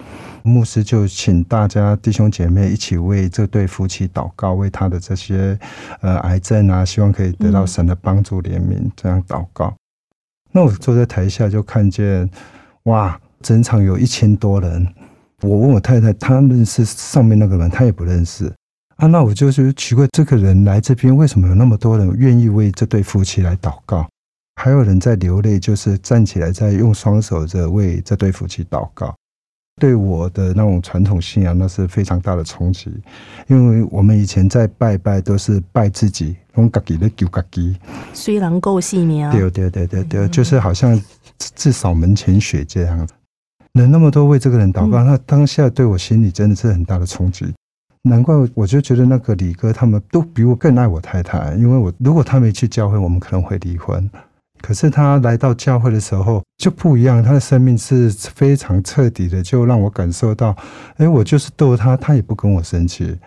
牧师就请大家弟兄姐妹一起为这对夫妻祷告，为他的这些呃癌症啊，希望可以得到神的帮助怜悯，这样祷告。那我坐在台下就看见，哇，整场有一千多人。我问我太太，她认识上面那个人，她也不认识。啊，那我就觉得奇怪，这个人来这边为什么有那么多人愿意为这对夫妻来祷告？还有人在流泪，就是站起来在用双手着为这对夫妻祷告。对我的那种传统信仰，那是非常大的冲击，因为我们以前在拜拜都是拜自己，用自己的救自己。虽然够细腻啊，对对对对对，就是好像至至少门前雪这样。人那么多为这个人祷告，那当下对我心里真的是很大的冲击。难怪我就觉得那个李哥他们都比我更爱我太太，因为我如果他没去教会，我们可能会离婚。可是他来到教会的时候就不一样，他的生命是非常彻底的，就让我感受到，哎，我就是逗他，他也不跟我生气。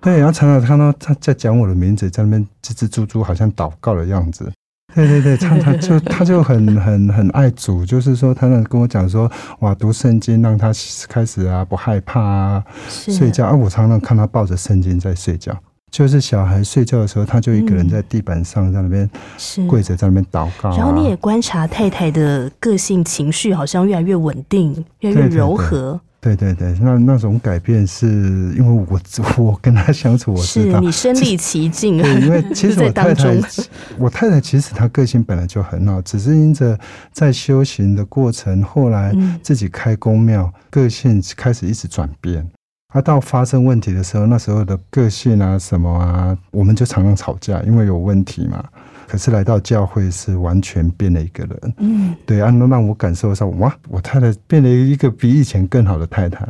对，然后常常看到他在讲我的名字，在那边吱吱猪猪，好像祷告的样子。对对对，常常就他就很很很爱主，就是说他那跟我讲说，哇，读圣经让他开始啊不害怕啊，睡觉啊，我常常看他抱着圣经在睡觉。就是小孩睡觉的时候，他就一个人在地板上在那边是。跪着，在那边祷告、啊。然后你也观察太太的个性、情绪，好像越来越稳定，越来越柔和。对对对，那那种改变是因为我 我跟他相处，我知道。是你身历其境，对，因为 其实我太太，我太太其实她个性本来就很好，只是因着在修行的过程，后来嗯。自己开公庙，个性开始一直转变。啊，到发生问题的时候，那时候的个性啊什么啊，我们就常常吵架，因为有问题嘛。可是来到教会是完全变了一个人，嗯，对啊，那让我感受上，哇，我太太变了一个比以前更好的太太。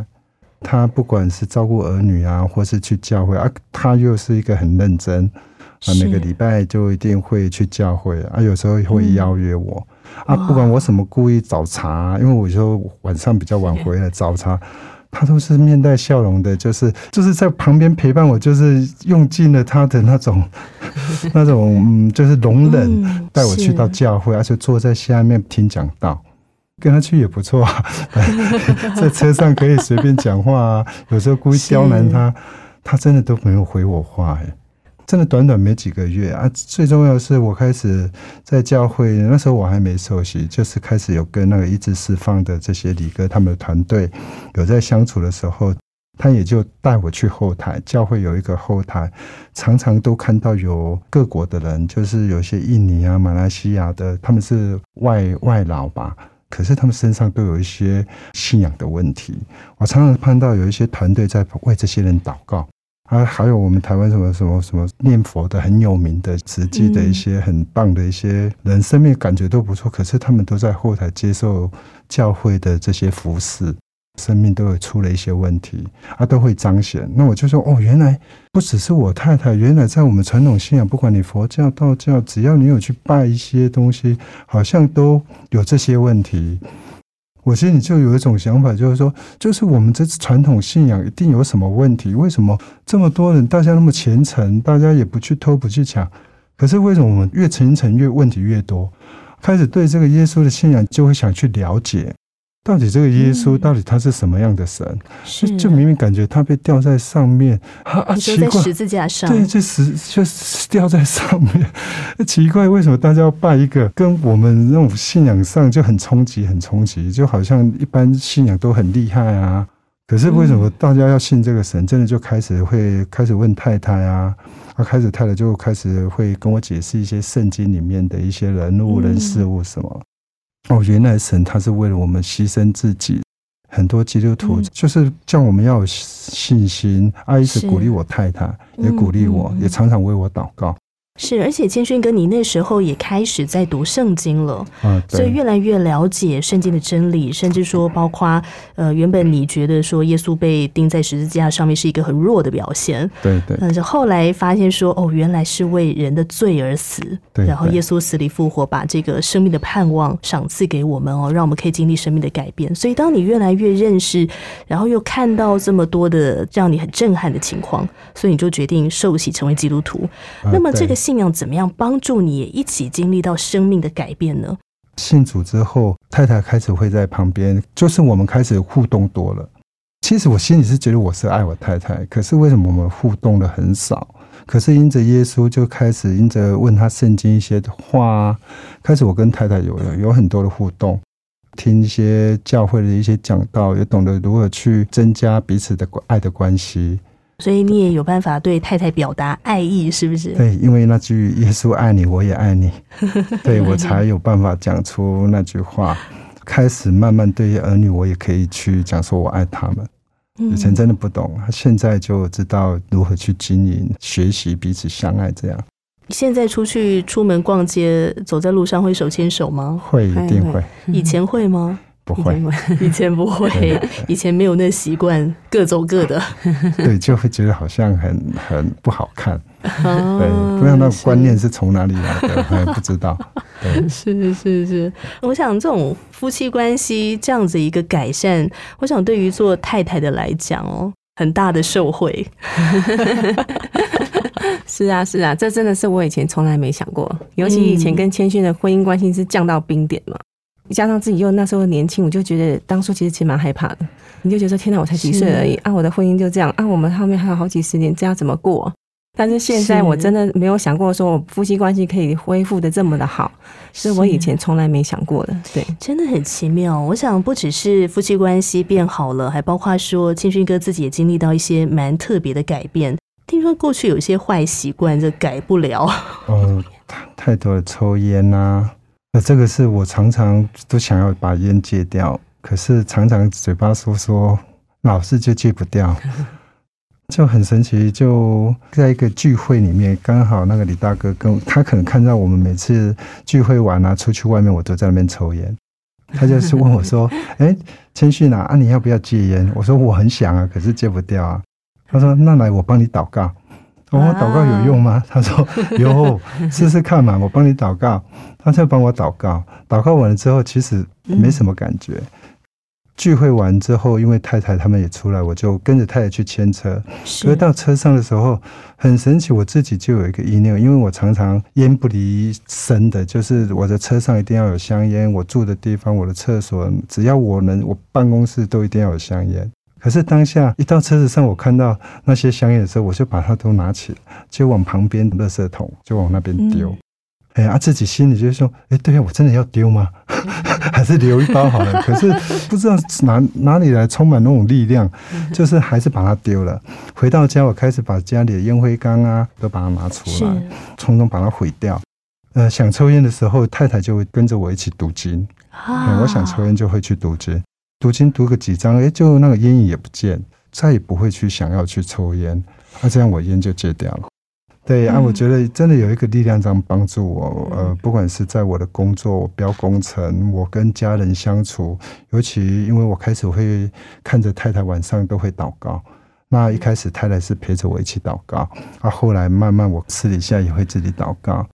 她不管是照顾儿女啊，或是去教会啊，她又是一个很认真啊，是每个礼拜就一定会去教会啊，有时候会邀约我、啊，不管我什么故意找茬，因为我有时候晚上比较晚回来找茬。她都是面带笑容的，就是就是在旁边陪伴我，就是用尽了他的那种 那种嗯，就是容忍，嗯带我去到是教会，而且坐在下面听讲道。跟他去也不错啊，在车上可以随便讲话啊。有时候故意刁难他，他真的都没有回我话哎。真的短短没几个月啊！最重要是，我开始在教会那时候我还没受洗，就是开始有跟那个一直释放的这些李哥他们的团队有在相处的时候，他也就带我去后台，教会有一个后台，常常都看到有各国的人，就是有些印尼啊、马来西亚的，他们是外外劳吧。可是他们身上都有一些信仰的问题，我常常看到有一些团队在为这些人祷告。啊，还有我们台湾什么什么什么念佛的很有名的、实际的一些很棒的一些人，生命感觉都不错，可是他们都在后台接受教会的这些服侍，生命都有出了一些问题，啊，都会彰显。那我就说，哦，原来不只是我太太，原来在我们传统信仰，不管你佛教、道教，只要你有去拜一些东西，好像都有这些问题。我心里就有一种想法，就是说，就是我们这传统信仰一定有什么问题？为什么这么多人，大家那么虔诚，大家也不去偷不去抢？可是为什么我们越虔诚越问题越多？开始对这个耶稣的信仰就会想去了解，到底这个耶稣到底他是什么样的神？是。就就明明感觉他被吊在上面，啊啊，奇怪，十字架上，对，就死就是吊在上面，奇怪，为什么大家要拜一个跟我们那种信仰上就很冲击、很冲击，就好像一般信仰都很厉害啊，可是为什么大家要信这个神？真的就开始会开始问太太啊，啊，开始太太就开始会跟我解释一些圣经里面的一些人物、人事物什么。哦，原来神他是为了我们牺牲自己。很多基督徒就是叫我们要有信心，啊，一直鼓励我太太，也鼓励我，也常常为我祷告。是，而且千勋哥，你那时候也开始在读圣经了，啊，所以越来越了解圣经的真理，甚至说，包括呃，原本你觉得说耶稣被钉在十字架上面是一个很弱的表现，对对，但是后来发现说，哦，原来是为人的罪而死，对，然后耶稣死里复活，把这个生命的盼望赏赐给我们哦，让我们可以经历生命的改变。所以，当你越来越认识，然后又看到这么多的让你很震撼的情况，所以你就决定受洗成为基督徒。那么这个。信仰怎么样帮助你也一起经历到生命的改变呢？信主之后，太太开始会在旁边，就是我们开始互动多了。其实我心里是觉得我是爱我太太，可是为什么我们互动的很少？可是因着耶稣，就开始因着问他圣经一些话，开始我跟太太有有很多的互动，听一些教会的一些讲道，也懂得如何去增加彼此的爱的关系。所以你也有办法对太太表达爱意，是不是？对，因为那句“耶稣爱你，我也爱你”，对我才有办法讲出那句话。开始慢慢对于儿女，我也可以去讲说我爱他们。以前真的不懂，现在就知道如何去经营、学习彼此相爱。这样，现在出去出门逛街，走在路上会手牵手吗？会，一定会。以前会吗？不会，以前不 会，以前没有那习惯，各走各的。对，就会觉得好像很很不好看。对，不知道那观念是从哪里来的，还不知道。对，是是是，我想这种夫妻关系这样子一个改善，我想对于做太太的来讲哦，很大的受惠。是啊是啊，这真的是我以前从来没想过，尤其以前跟谦逊的婚姻关系是降到冰点嘛。加上自己又那时候年轻，我就觉得当初其实其实蛮害怕的。你就觉得说，天哪，我才几岁而已啊！我的婚姻就这样啊！我们后面还有好几十年，这样怎么过？但是现在我真的没有想过，说我夫妻关系可以恢复的这么的好，是我以前从来没想过的。对，真的很奇妙。我想不只是夫妻关系变好了，还包括说庆勋哥自己也经历到一些蛮特别的改变。听说过去有一些坏习惯，这改不了。哦，太多的抽烟呐。那这个是我常常都想要把烟戒掉，可是常常嘴巴说说，老是就戒不掉，就很神奇。就在一个聚会里面，刚好那个李大哥跟他可能看到我们每次聚会完啊，出去外面我都在那边抽烟，他就是问我说：“哎，谦逊啊，啊你要不要戒烟？”我说：“我很想啊，可是戒不掉啊。”他说：“那来我帮你祷告。”我祷告有用吗？他说有，试试看嘛。我帮你祷告，他就帮我祷告。祷告完了之后，其实没什么感觉。聚会完之后，因为太太他们也出来，我就跟着太太去牵车。所以到车上的时候，很神奇，我自己就有一个意念，因为我常常烟不离身的，就是我的车上一定要有香烟。我住的地方，我的厕所，只要我能，我办公室都一定要有香烟。可是当下一到车子上，我看到那些香烟的时候，我就把它都拿起，就往旁边垃圾桶就往那边丢。哎呀，自己心里就说：哎，对呀，我真的要丢吗？还是留一包好了？可是不知道哪哪里来充满那种力量，就是还是把它丢了。回到家，我开始把家里的烟灰缸啊都把它拿出来，匆匆把它毁掉。呃，想抽烟的时候，太太就会跟着我一起读经。啊，我想抽烟就会去读经。读经读个几章，哎，就那个烟瘾也不见，再也不会去想要去抽烟，那这样我烟就戒掉了。对啊，我觉得真的有一个力量这样帮助我，呃，不管是在我的工作、我标工程，我跟家人相处，尤其因为我开始会看着太太晚上都会祷告，那一开始太太是陪着我一起祷告，啊，后来慢慢我私底下也会自己祷告。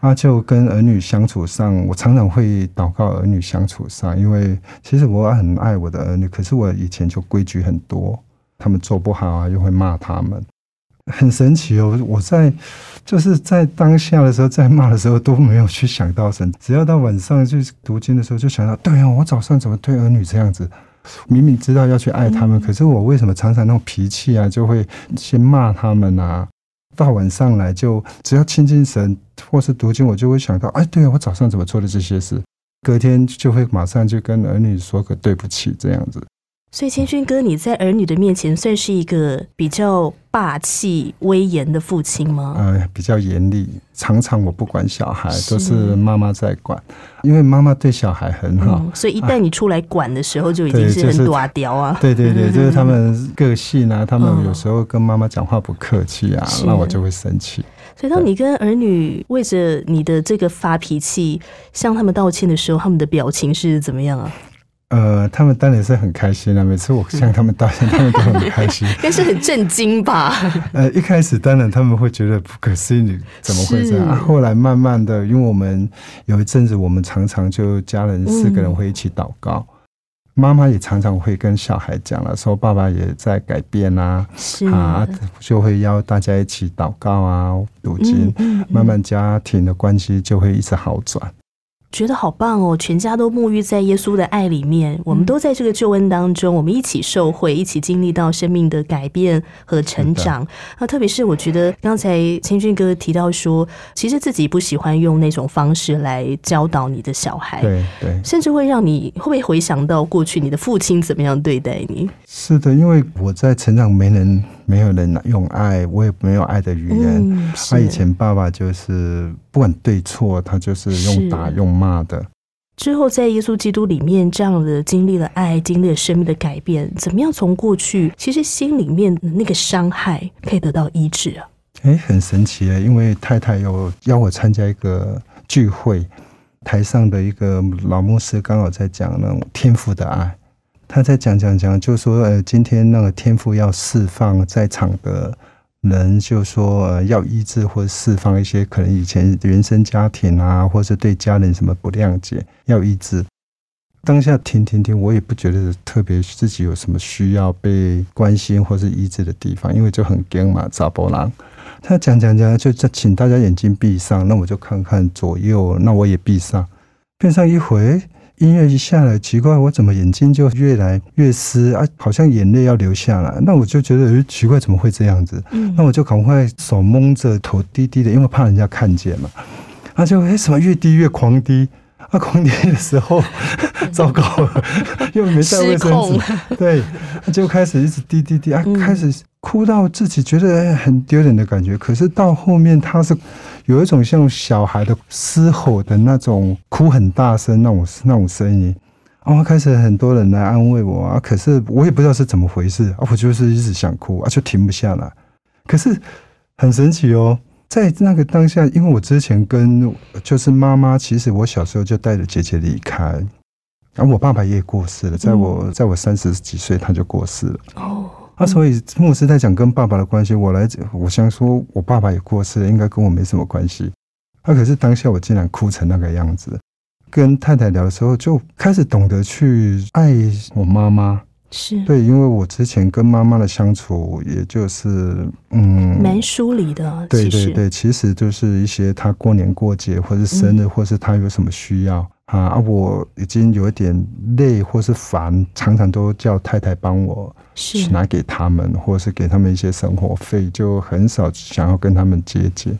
啊，就跟儿女相处上，我常常会祷告儿女相处上，因为其实我很爱我的儿女，可是我以前就规矩很多，他们做不好啊，又会骂他们，很神奇哦。我在就是在当下的时候，在骂的时候都没有去想到神，只要到晚上去读经的时候，就想到，对啊，我早上怎么对儿女这样子？明明知道要去爱他们，可是我为什么常常那种脾气啊，就会先骂他们啊？大晚上来，就只要亲近神或是读经，我就会想到，哎，对啊，我早上怎么做的这些事？隔天就会马上就跟儿女说个对不起，这样子。所以千勋哥，你在儿女的面前算是一个比较霸气、威严的父亲吗？呃，比较严厉，常常我不管小孩，是都是妈妈在管，因为妈妈对小孩很好。嗯，所以一旦你出来管的时候，就已经是是很短雕啊。对对对，就是他们个性啊，他们嗯有时候跟妈妈讲话不客气啊，是那我就会生气。所以当你跟儿女为着你的这个发脾气向他们道歉的时候，他们的表情是怎么样啊？呃，他们当然是很开心啊，每次我向他们道歉，他们都很开心。但是很震惊吧？呃，一开始当然他们会觉得不可思议，怎么会这样？啊后来慢慢的，因为我们有一阵子，我们常常就家人四个人会一起祷告，妈妈也常常会跟小孩讲了，说爸爸也在改变啊，啊，就会邀大家一起祷告啊，读经，慢慢家庭的关系就会一直好转。觉得好棒哦！全家都沐浴在耶稣的爱里面，我们都在这个救恩当中，我们一起受惠，一起经历到生命的改变和成长。那特别是我觉得刚才千俊哥提到说，其实自己不喜欢用那种方式来教导你的小孩，对对，甚至会让你会不会回想到过去你的父亲怎么样对待你？是的，因为我在成长没人没有人用爱，我也没有爱的语言。嗯，他以前爸爸就是不管对错，他就是是用打用骂的。之后在耶稣基督里面这样的经历了爱，经历了生命的改变，怎么样从过去其实心里面的那个伤害可以得到医治啊？哎，很神奇耶！因为太太有邀我参加一个聚会，台上的一个老牧师刚好在讲那种天赋的爱，他在讲讲讲，就说呃，今天那个天赋要释放在场的人，就说要医治或者释放一些可能以前原生家庭啊，或是对家人什么不谅解，要医治。当下听听听，我也不觉得特别自己有什么需要被关心或是医治的地方，因为就很惊嘛，查波浪。他讲讲讲，就就请大家眼睛闭上，那我就看看左右，那我也闭上。闭上一回，音乐一下来，奇怪，我怎么眼睛就越来越湿啊？好像眼泪要流下来。那我就觉得，诶奇怪，怎么会这样子？嗯那我就赶快手蒙着头低低的，因为怕人家看见嘛。他就诶，什么越低越狂低。啊，狂低的时候，糟糕了，又没带卫生纸，对，就开始一直滴滴滴啊，嗯开始哭到自己觉得哎很丢脸的感觉。可是到后面，他是有一种像小孩的嘶吼的那种哭很大声那种那种声音。然后开始很多人来安慰我啊，可是我也不知道是怎么回事啊，我就是一直想哭啊，就停不下来。可是很神奇哦，在那个当下，因为我之前跟就是妈妈，其实我小时候就带着姐姐离开，然后我爸爸也过世了，在我在我三十几岁他就过世了。哦，啊，所以牧师在讲跟爸爸的关系，我来讲，我想说我爸爸也过世了，应该跟我没什么关系。啊，可是当下我竟然哭成那个样子，跟太太聊的时候，就开始懂得去爱我妈妈。是对，因为我之前跟妈妈的相处，也就是嗯，蛮疏离的，对对对，其实就是一些她过年过节，或是生日，或是她有什么需要啊啊，我已经有一点累或是烦，常常都叫太太帮我去拿给他们，或是给他们一些生活费，就很少想要跟他们接近。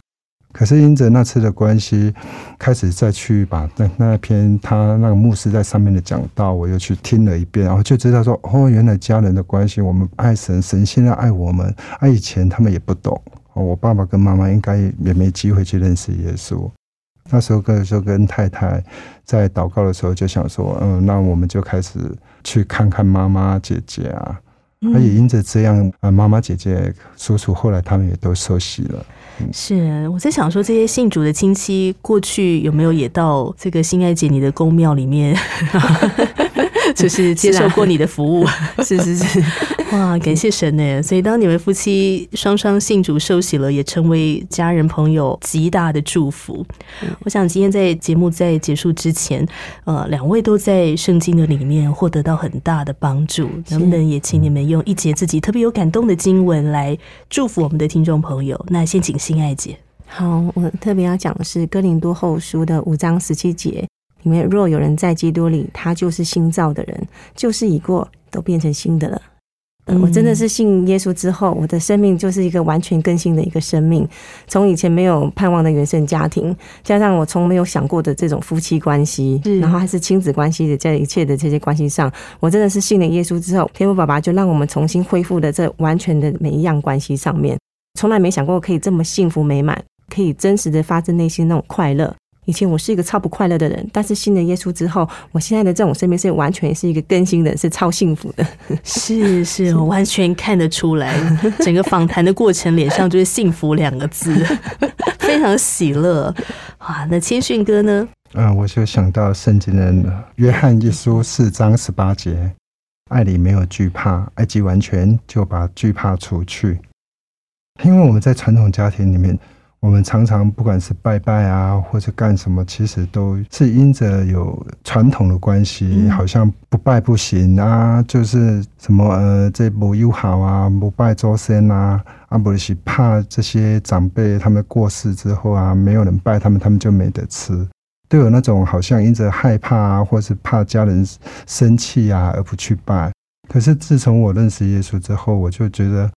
可是因着那次的关系，开始再去把那那篇他那个牧师在上面的讲道，我又去听了一遍，然后就知道说，哦，原来家人的关系，我们爱神，神现在爱我们，啊，以前他们也不懂，哦，我爸爸跟妈妈应该也没机会去认识耶稣。那时候跟就跟太太在祷告的时候，就想说，嗯，那我们就开始去看看妈妈、姐姐啊。嗯他也因着这样，啊，妈妈、姐姐、叔叔后来他们也都受洗了。是，我在想说，这些信主的亲戚过去有没有也到这个心爱姐你的宫庙里面，就是接受过你的服务？是 是是，哇，感谢神呢！所以当你们夫妻双双信主受洗了，也成为家人朋友极大的祝福。我想今天在节目在结束之前，呃，两位都在圣经的里面获得到很大的帮助，能不能也请你们用一节自己特别有感动的经文来祝福我们的听众朋友？那先请心爱姐。好，我特别要讲的是《哥林多后书》的五章十七节里面，若有人在基督里，他就是新造的人，旧事已过，都变成新的了。我真的是信耶稣之后，我的生命就是一个完全更新的一个生命。从以前没有盼望的原生家庭，加上我从没有想过的这种夫妻关系，然后还是亲子关系的在一切的这些关系上，我真的是信了耶稣之后，天父爸爸就让我们重新恢复了这完全的每一样关系上面，从来没想过可以这么幸福美满，可以真实的发自内心那种快乐。以前我是一个超不快乐的人，但是信了耶稣之后，我现在的这种生命是完全是一个更新的，是超幸福的。是是，我完全看得出来，整个访谈的过程脸上就是幸福两个字，非常喜乐。哇，那谦逊哥呢？嗯，我就想到圣经的约翰一书四章十八节：爱里没有惧怕，爱既完全，就把惧怕除去。因为我们在传统家庭里面。我们常常不管是拜拜啊，或者干什么，其实都是因着有传统的关系，好像不拜不行啊，就是什么呃，这不友好啊，不拜周先啊，啊不是怕这些长辈他们过世之后啊，没有人拜他们，他们就没得吃，都有那种好像因着害怕啊，或是怕家人生气啊而不去拜。可是自从我认识耶稣之后，我就觉得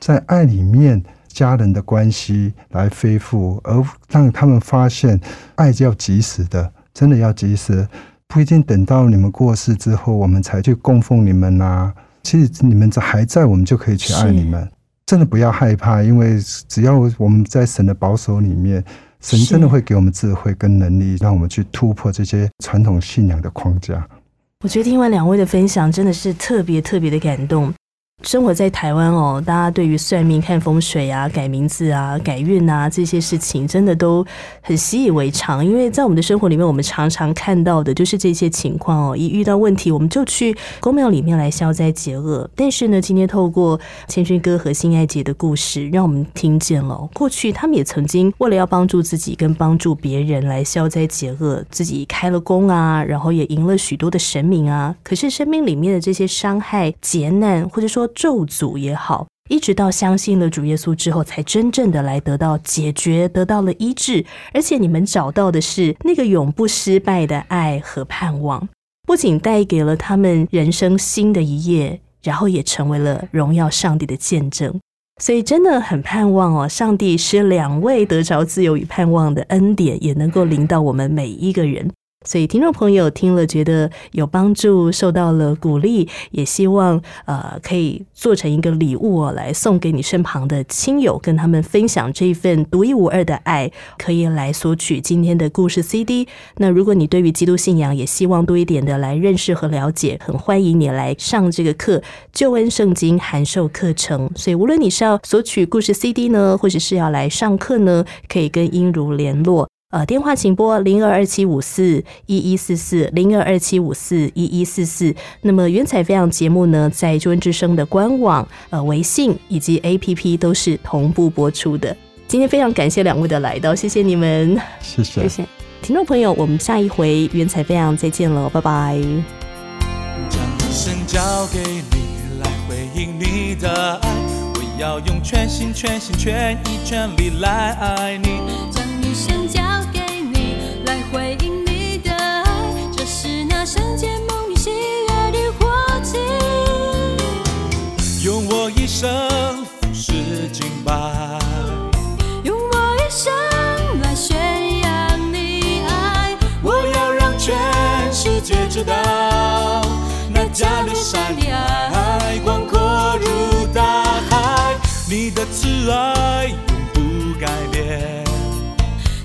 在爱里面。家人的关系来恢复，而让他们发现爱要及时的，真的要及时，不一定等到你们过世之后，我们才去供奉你们呐。其实你们这还在，我们就可以去爱你们。真的不要害怕，因为只要我们在神的保守里面，神真的会给我们智慧跟能力，让我们去突破这些传统信仰的框架。我觉得听完两位的分享，真的是特别特别的感动。生活在台湾哦，大家对于算命、看风水啊、改名字啊、改运啊这些事情，真的都很习以为常。因为在我们的生活里面，我们常常看到的就是这些情况哦。一遇到问题，我们就去公庙里面来消灾解厄。但是呢，今天透过千勋哥和心爱姐的故事，让我们听见了过去他们也曾经为了要帮助自己跟帮助别人来消灾解厄，自己开了工啊，然后也赢了许多的神明啊。可是生命里面的这些伤害、劫难，或者说咒诅也好，一直到相信了主耶稣之后，才真正的来得到解决，得到了医治。而且你们找到的是那个永不失败的爱和盼望，不仅带给了他们人生新的一页，然后也成为了荣耀上帝的见证。所以真的很盼望哦，上帝使两位得着自由与盼望的恩典，也能够临到我们每一个人。所以，听众朋友听了觉得有帮助，受到了鼓励，也希望呃可以做成一个礼物哦，来送给你身旁的亲友，跟他们分享这一份独一无二的爱，可以来索取今天的故事 CD。那如果你对于基督信仰也希望多一点的来认识和了解，很欢迎你来上这个课——救恩圣经函授课程。所以，无论你是要索取故事 CD 呢，或者是要来上课呢，可以跟英如联络。呃，电话请拨零二二七五四一一四四零二二七五四一一四四。那么，原彩飞扬节目呢，在中文之声的官网、呃微信以及 APP 都是同步播出的。今天非常感谢两位的来到，谢谢你们，谢谢谢谢听众朋友，我们下一回原彩飞扬再见了，拜拜。将一生交给你来回应你的爱，我要用全心全心全意全力来爱你。将一生交的慈爱永不改变。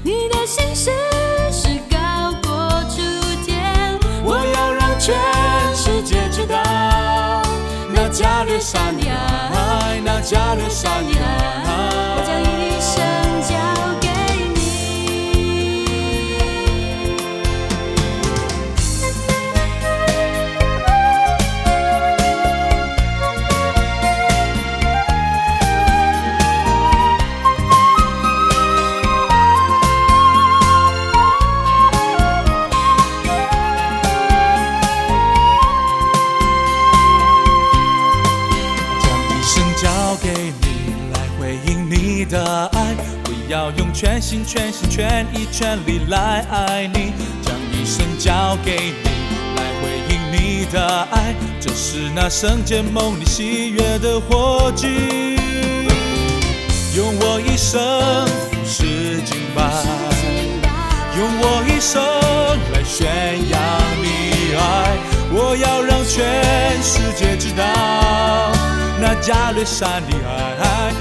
你的心事是高过楚天。我要让全世界知道，那加略山的爱，那加略山呀我心全心全意全力来爱你。将一生交给你，来回应你的爱，这是那圣洁梦里喜悦的火炬。用我一生服侍敬拜，用我一生来宣扬你爱。我要让全世界知道，那加略山的爱